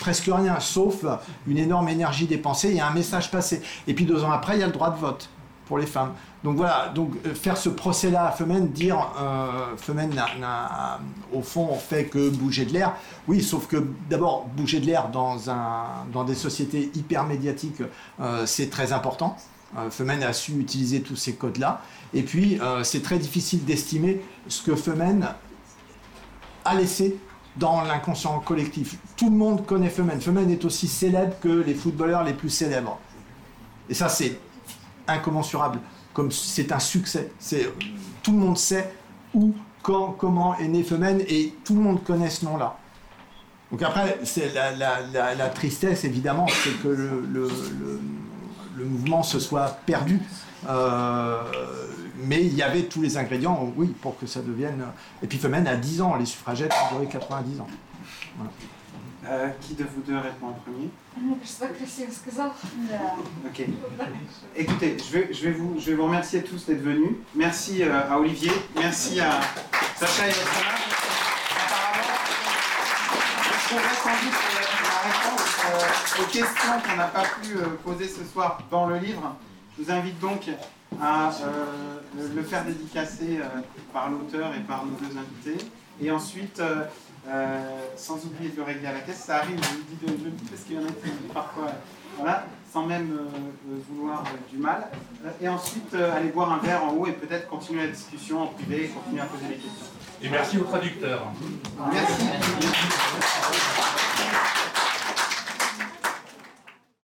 presque rien, sauf une énorme énergie dépensée et un message passé. Et puis deux ans après, il y a le droit de vote les femmes. Donc voilà, donc euh, faire ce procès-là à Femen, dire euh, Femen n'a, au fond fait que bouger de l'air. Oui, sauf que d'abord bouger de l'air dans un dans des sociétés hyper médiatiques, euh, c'est très important. Euh, Femen a su utiliser tous ces codes-là. Et puis euh, c'est très difficile d'estimer ce que Femen a laissé dans l'inconscient collectif. Tout le monde connaît Femen. Femen est aussi célèbre que les footballeurs les plus célèbres. Et ça, c'est incommensurable. Comme c'est un succès. C'est tout le monde sait où, quand, comment est né Femen et tout le monde connaît ce nom-là. Donc après, c'est la, la- tristesse évidemment, c'est que le, mouvement se soit perdu. Euh, mais il y avait tous les ingrédients, oui, pour que ça devienne. Et puis Femen a 10 ans, les suffragettes ont duré 90 ans. Euh, qui de vous deux répond en premier Ok. Écoutez, je vais, je, vais vous, je vais vous remercier tous d'être venus. Merci euh, à Olivier, merci à Sacha et Yassana. Apparemment, on reste sans doute euh, la réponse aux questions qu'on n'a pas pu poser ce soir dans le livre. Je vous invite donc à le, faire dédicacer par l'auteur et par nos deux invités. Et ensuite... Euh, sans oublier de régler la caisse, ça arrive, je vous dis, de, je dis parce qu'il y en a qui parfois, voilà, sans même euh, euh, vouloir du mal. et ensuite, aller boire un verre en haut et peut-être continuer la discussion en privé et continuer à poser des questions. Et merci aux traducteurs. Merci.